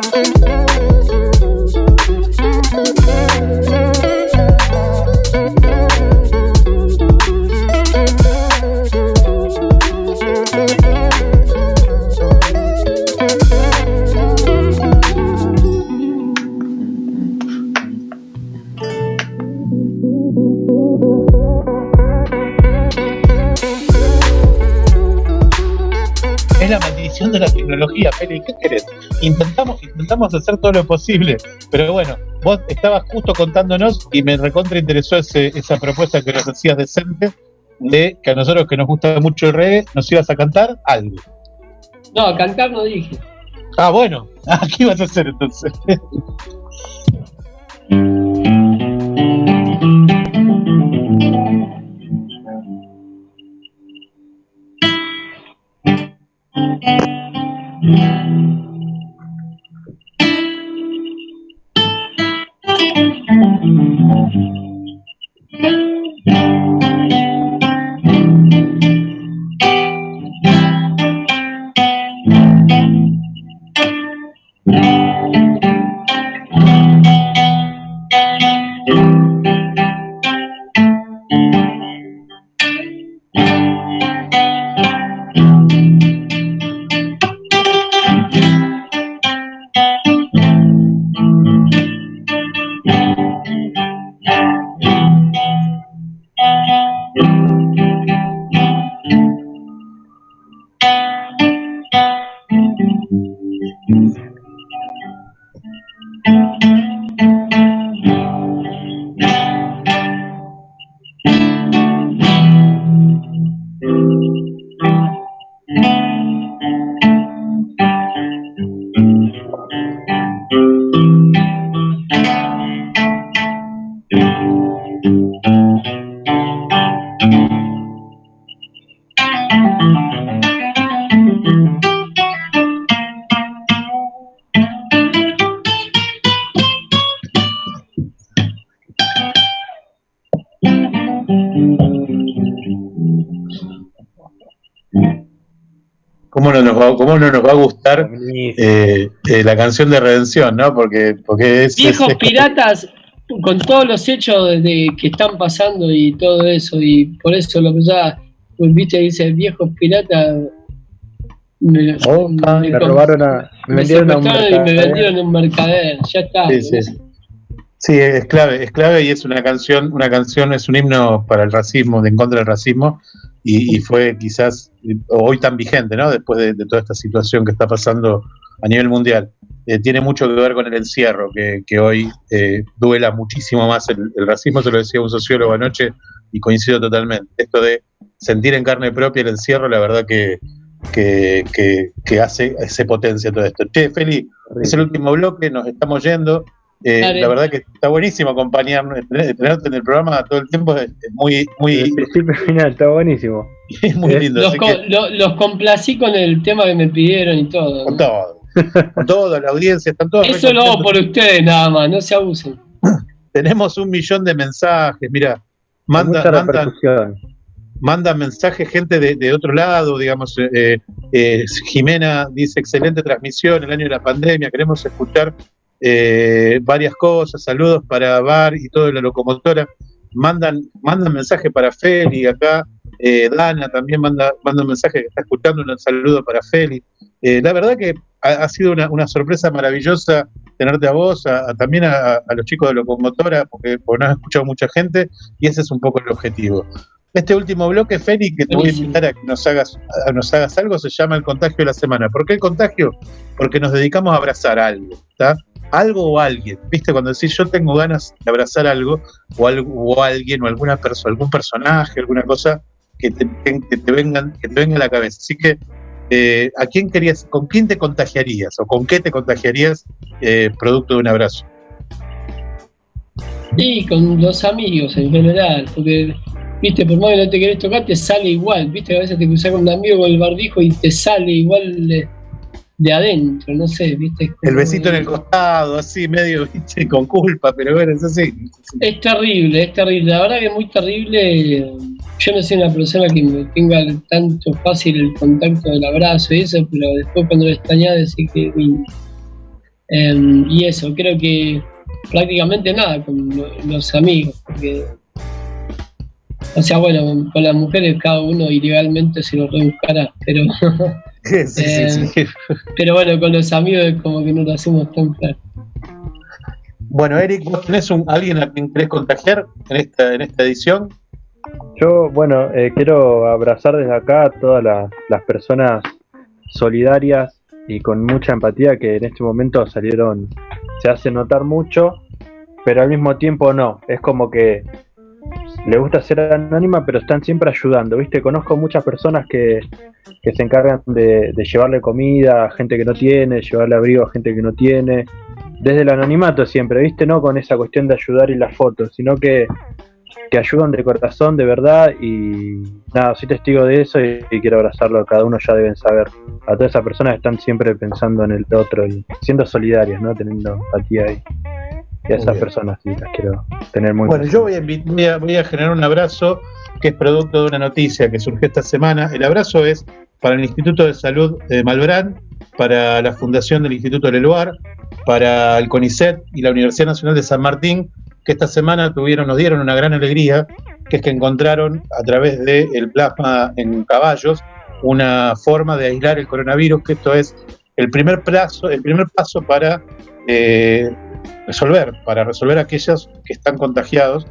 Es la maldición de la tecnología. ¿Qué querés? Intentamos, hacer todo lo posible, pero bueno, vos estabas justo contándonos y me recontra interesó ese- esa propuesta que nos hacías decente de que a nosotros que nos gusta mucho el reggae nos ibas a cantar algo. No, cantar no dije. Ah, bueno, [LAUGHS] ah, ¿qué ibas a hacer entonces? [LAUGHS] Thank you. ¿Cómo no nos va, cómo no nos va a gustar eh, eh, la canción de Redención, no? Porque, porque es, Viejos es- es- piratas con todos los hechos de, de- que están pasando y todo eso, y por eso lo que ya, pues, viste, dice viejos piratas, Me, Opa, me com- robaron a. Me me vendieron a un y me mercader. vendieron a un mercader. Ya está. Sí, sí. Sí, es clave, es clave y es una canción, una canción, es un himno para el racismo, de en contra del racismo, y, y fue quizás eh, hoy tan vigente, ¿no? Después de, de toda esta situación que está pasando a nivel mundial. Eh, tiene mucho que ver con el encierro, que, que hoy eh, duela muchísimo más el, el racismo, se lo decía un sociólogo anoche y coincido totalmente. Esto de sentir en carne propia el encierro, la verdad que, que, que- que hace, se potencia todo esto. Che, Feli, es el último bloque, nos estamos yendo. Eh, la verdad que está buenísimo acompañarnos, tener- tenerte en el programa todo el tiempo es, muy, muy, principio final, está buenísimo. [LAUGHS] es muy lindo. Los, así co- que- lo- los complací con el tema que me pidieron y todo. con todo, con todo, la audiencia, están todos Eso lo hago por ustedes nada más, no se abusen. [LAUGHS] Tenemos un millón de mensajes, mira, manda, mandan, mandan mensajes gente de, de otro lado, digamos, eh, eh, Jimena dice, excelente transmisión, el año de la pandemia, queremos escuchar eh, varias cosas, saludos para Bar y toda la locomotora, mandan, mandan mensaje para Feli acá, eh, Dana también manda, manda un mensaje que está escuchando, un saludo para Feli. Eh, la verdad que ha, ha sido una, una sorpresa maravillosa tenerte a vos, a- a- también a, a los chicos de Locomotora, porque, porque nos ha escuchado mucha gente y ese es un poco el objetivo. Este último bloque, Feli, que te voy a invitar a que nos hagas, a nos hagas algo, se llama el contagio de la semana. ¿Por qué el contagio? Porque nos dedicamos a abrazar algo, ¿está? Algo o alguien. ¿Viste? Cuando decís yo tengo ganas de abrazar algo, o algo, o alguien, o alguna persona, algún personaje, alguna cosa que te, que vengan, que te venga a la cabeza. Así que, eh, ¿a quién querías, con quién te contagiarías o con qué te contagiarías eh, producto de un abrazo? Y con los amigos en general, porque, viste, por más que no te querés tocar, te sale igual, viste, a veces te cruzas con un amigo con el barbijo y te sale igual de, de adentro, no sé, viste. El besito en el costado, así, medio, ¿viste? con culpa, pero bueno, es así. Es terrible, es terrible, la verdad que es muy terrible. Yo no soy una persona que me tenga tanto fácil el contacto del abrazo y eso, pero después cuando lo extrañás decís que. Em, y eso, creo que prácticamente nada con lo- los amigos, porque, o sea, bueno, con las mujeres cada uno ilegalmente se lo rebuscará, pero, [LAUGHS] [LAUGHS] Sí, sí, eh, sí. pero bueno, con los amigos es como que no lo hacemos tan claro. Bueno, Eric, ¿vos tenés un, alguien a quien querés contagiar en esta, en esta edición? Yo, bueno, eh, quiero abrazar desde acá a todas las, las personas solidarias y con mucha empatía que en este momento salieron, se hace notar mucho, pero al mismo tiempo no. Es como que le gusta ser anónima, pero están siempre ayudando, ¿viste? Conozco muchas personas que, que se encargan de, llevarle comida a gente que no tiene, llevarle abrigo a gente que no tiene, desde el anonimato siempre, ¿viste? No con esa cuestión de ayudar y las fotos, sino que que ayudan de corazón, de verdad, y nada, soy testigo de eso y, quiero abrazarlo, cada uno ya deben saber. A todas esas personas están siempre pensando en el otro y siendo solidarias, ¿no? Teniendo empatía ahí. Y a esas personas sí las quiero tener muy Bueno, yo voy a, invi- voy, a, voy a generar un abrazo que es producto de una noticia que surgió esta semana. El abrazo es para el Instituto de Salud de Malbrán, para la Fundación del Instituto Leluar, para el CONICET y la Universidad Nacional de San Martín, que esta semana tuvieron, nos dieron una gran alegría, que es que encontraron a través del plasma en caballos una forma de aislar el coronavirus, que esto es el primer plazo, el primer paso para eh, resolver, para resolver aquellos que están contagiados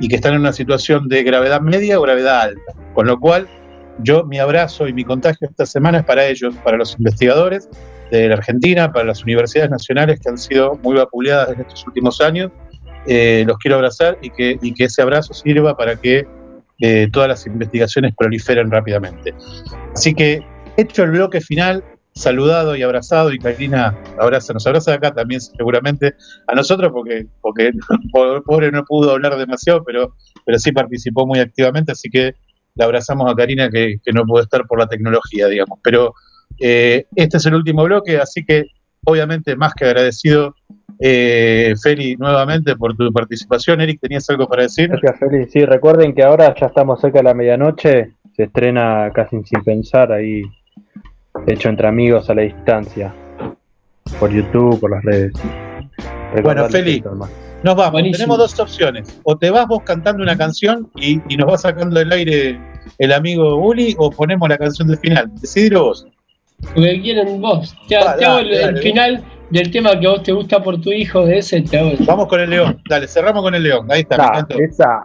y que están en una situación de gravedad media o gravedad alta. Con lo cual, yo mi abrazo y mi contagio esta semana es para ellos, para los investigadores de la Argentina, para las universidades nacionales que han sido muy vapuleadas en estos últimos años. Eh, los quiero abrazar y que, y que ese abrazo sirva para que eh, todas las investigaciones proliferen rápidamente. Así que, hecho el bloque final, saludado y abrazado, y Karina abraza, nos abraza acá también seguramente a nosotros, porque, porque [LAUGHS] pobre no pudo hablar demasiado, pero, pero sí participó muy activamente, así que le abrazamos a Karina que, que no pudo estar por la tecnología, digamos. Pero eh, este es el último bloque, así que obviamente más que agradecido, eh, Feli, nuevamente por tu participación. Eric, ¿tenías algo para decir? Gracias, Feli. Sí, recuerden que ahora ya estamos cerca de la medianoche. Se estrena casi sin pensar ahí, hecho entre amigos a la distancia. Por YouTube, por las redes. Bueno, Feli, nos vamos. Buenísimo. Tenemos dos opciones. O te vas vos cantando una canción y, y nos va sacando del aire el amigo Uli, o ponemos la canción del final. Decidilo vos. Porque quieren vos. Te, Va, te hago dale, el, dale. final del tema que a vos te gusta por tu hijo, de ese te hago. Vamos con el león. Dale, cerramos con el león. Ahí está, me Está, encantó. esa.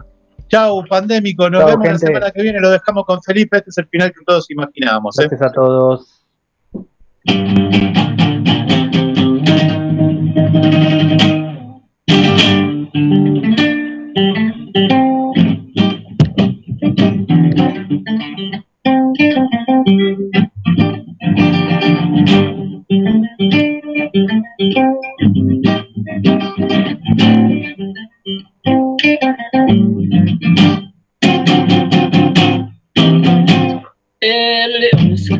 Chau, pandémico. Nos Chau, vemos la semana que viene. Lo dejamos con Felipe. Este es el final que todos imaginábamos. ¿eh? Gracias a todos. El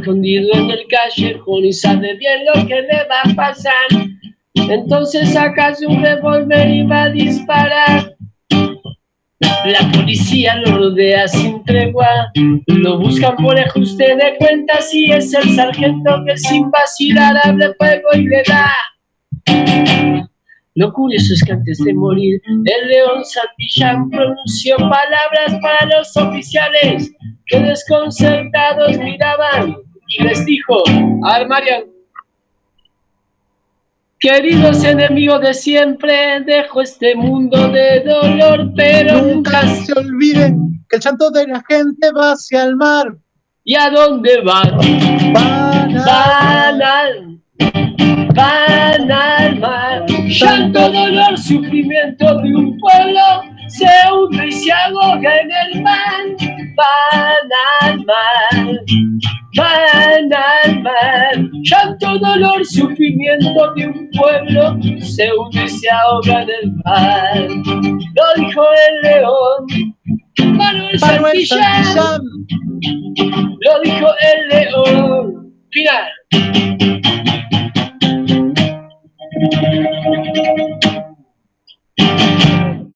escondido en el callejón y sabe bien lo que le va a pasar. Entonces saca su revólver y va a disparar. La policía lo rodea sin tregua, lo buscan por ajuste de cuentas y es el sargento que sin vacilar abre fuego y le da. Lo curioso es que antes de morir, el león Santillán pronunció palabras para los oficiales que desconcertados miraban y les dijo, a ver Marian, queridos enemigos de siempre, dejo este mundo de dolor, pero nunca se olviden que el llanto de la gente va hacia el mar. ¿Y a dónde van? Van Van al, van al mar. Llanto, dolor, sufrimiento de un pueblo se hunde y se ahoga en el mar. Van al mar, van al mar. Llanto, dolor, sufrimiento de un pueblo se hunde y se ahoga en el mar. Lo dijo el león. Manuel, Manuel Lo dijo el león. Final.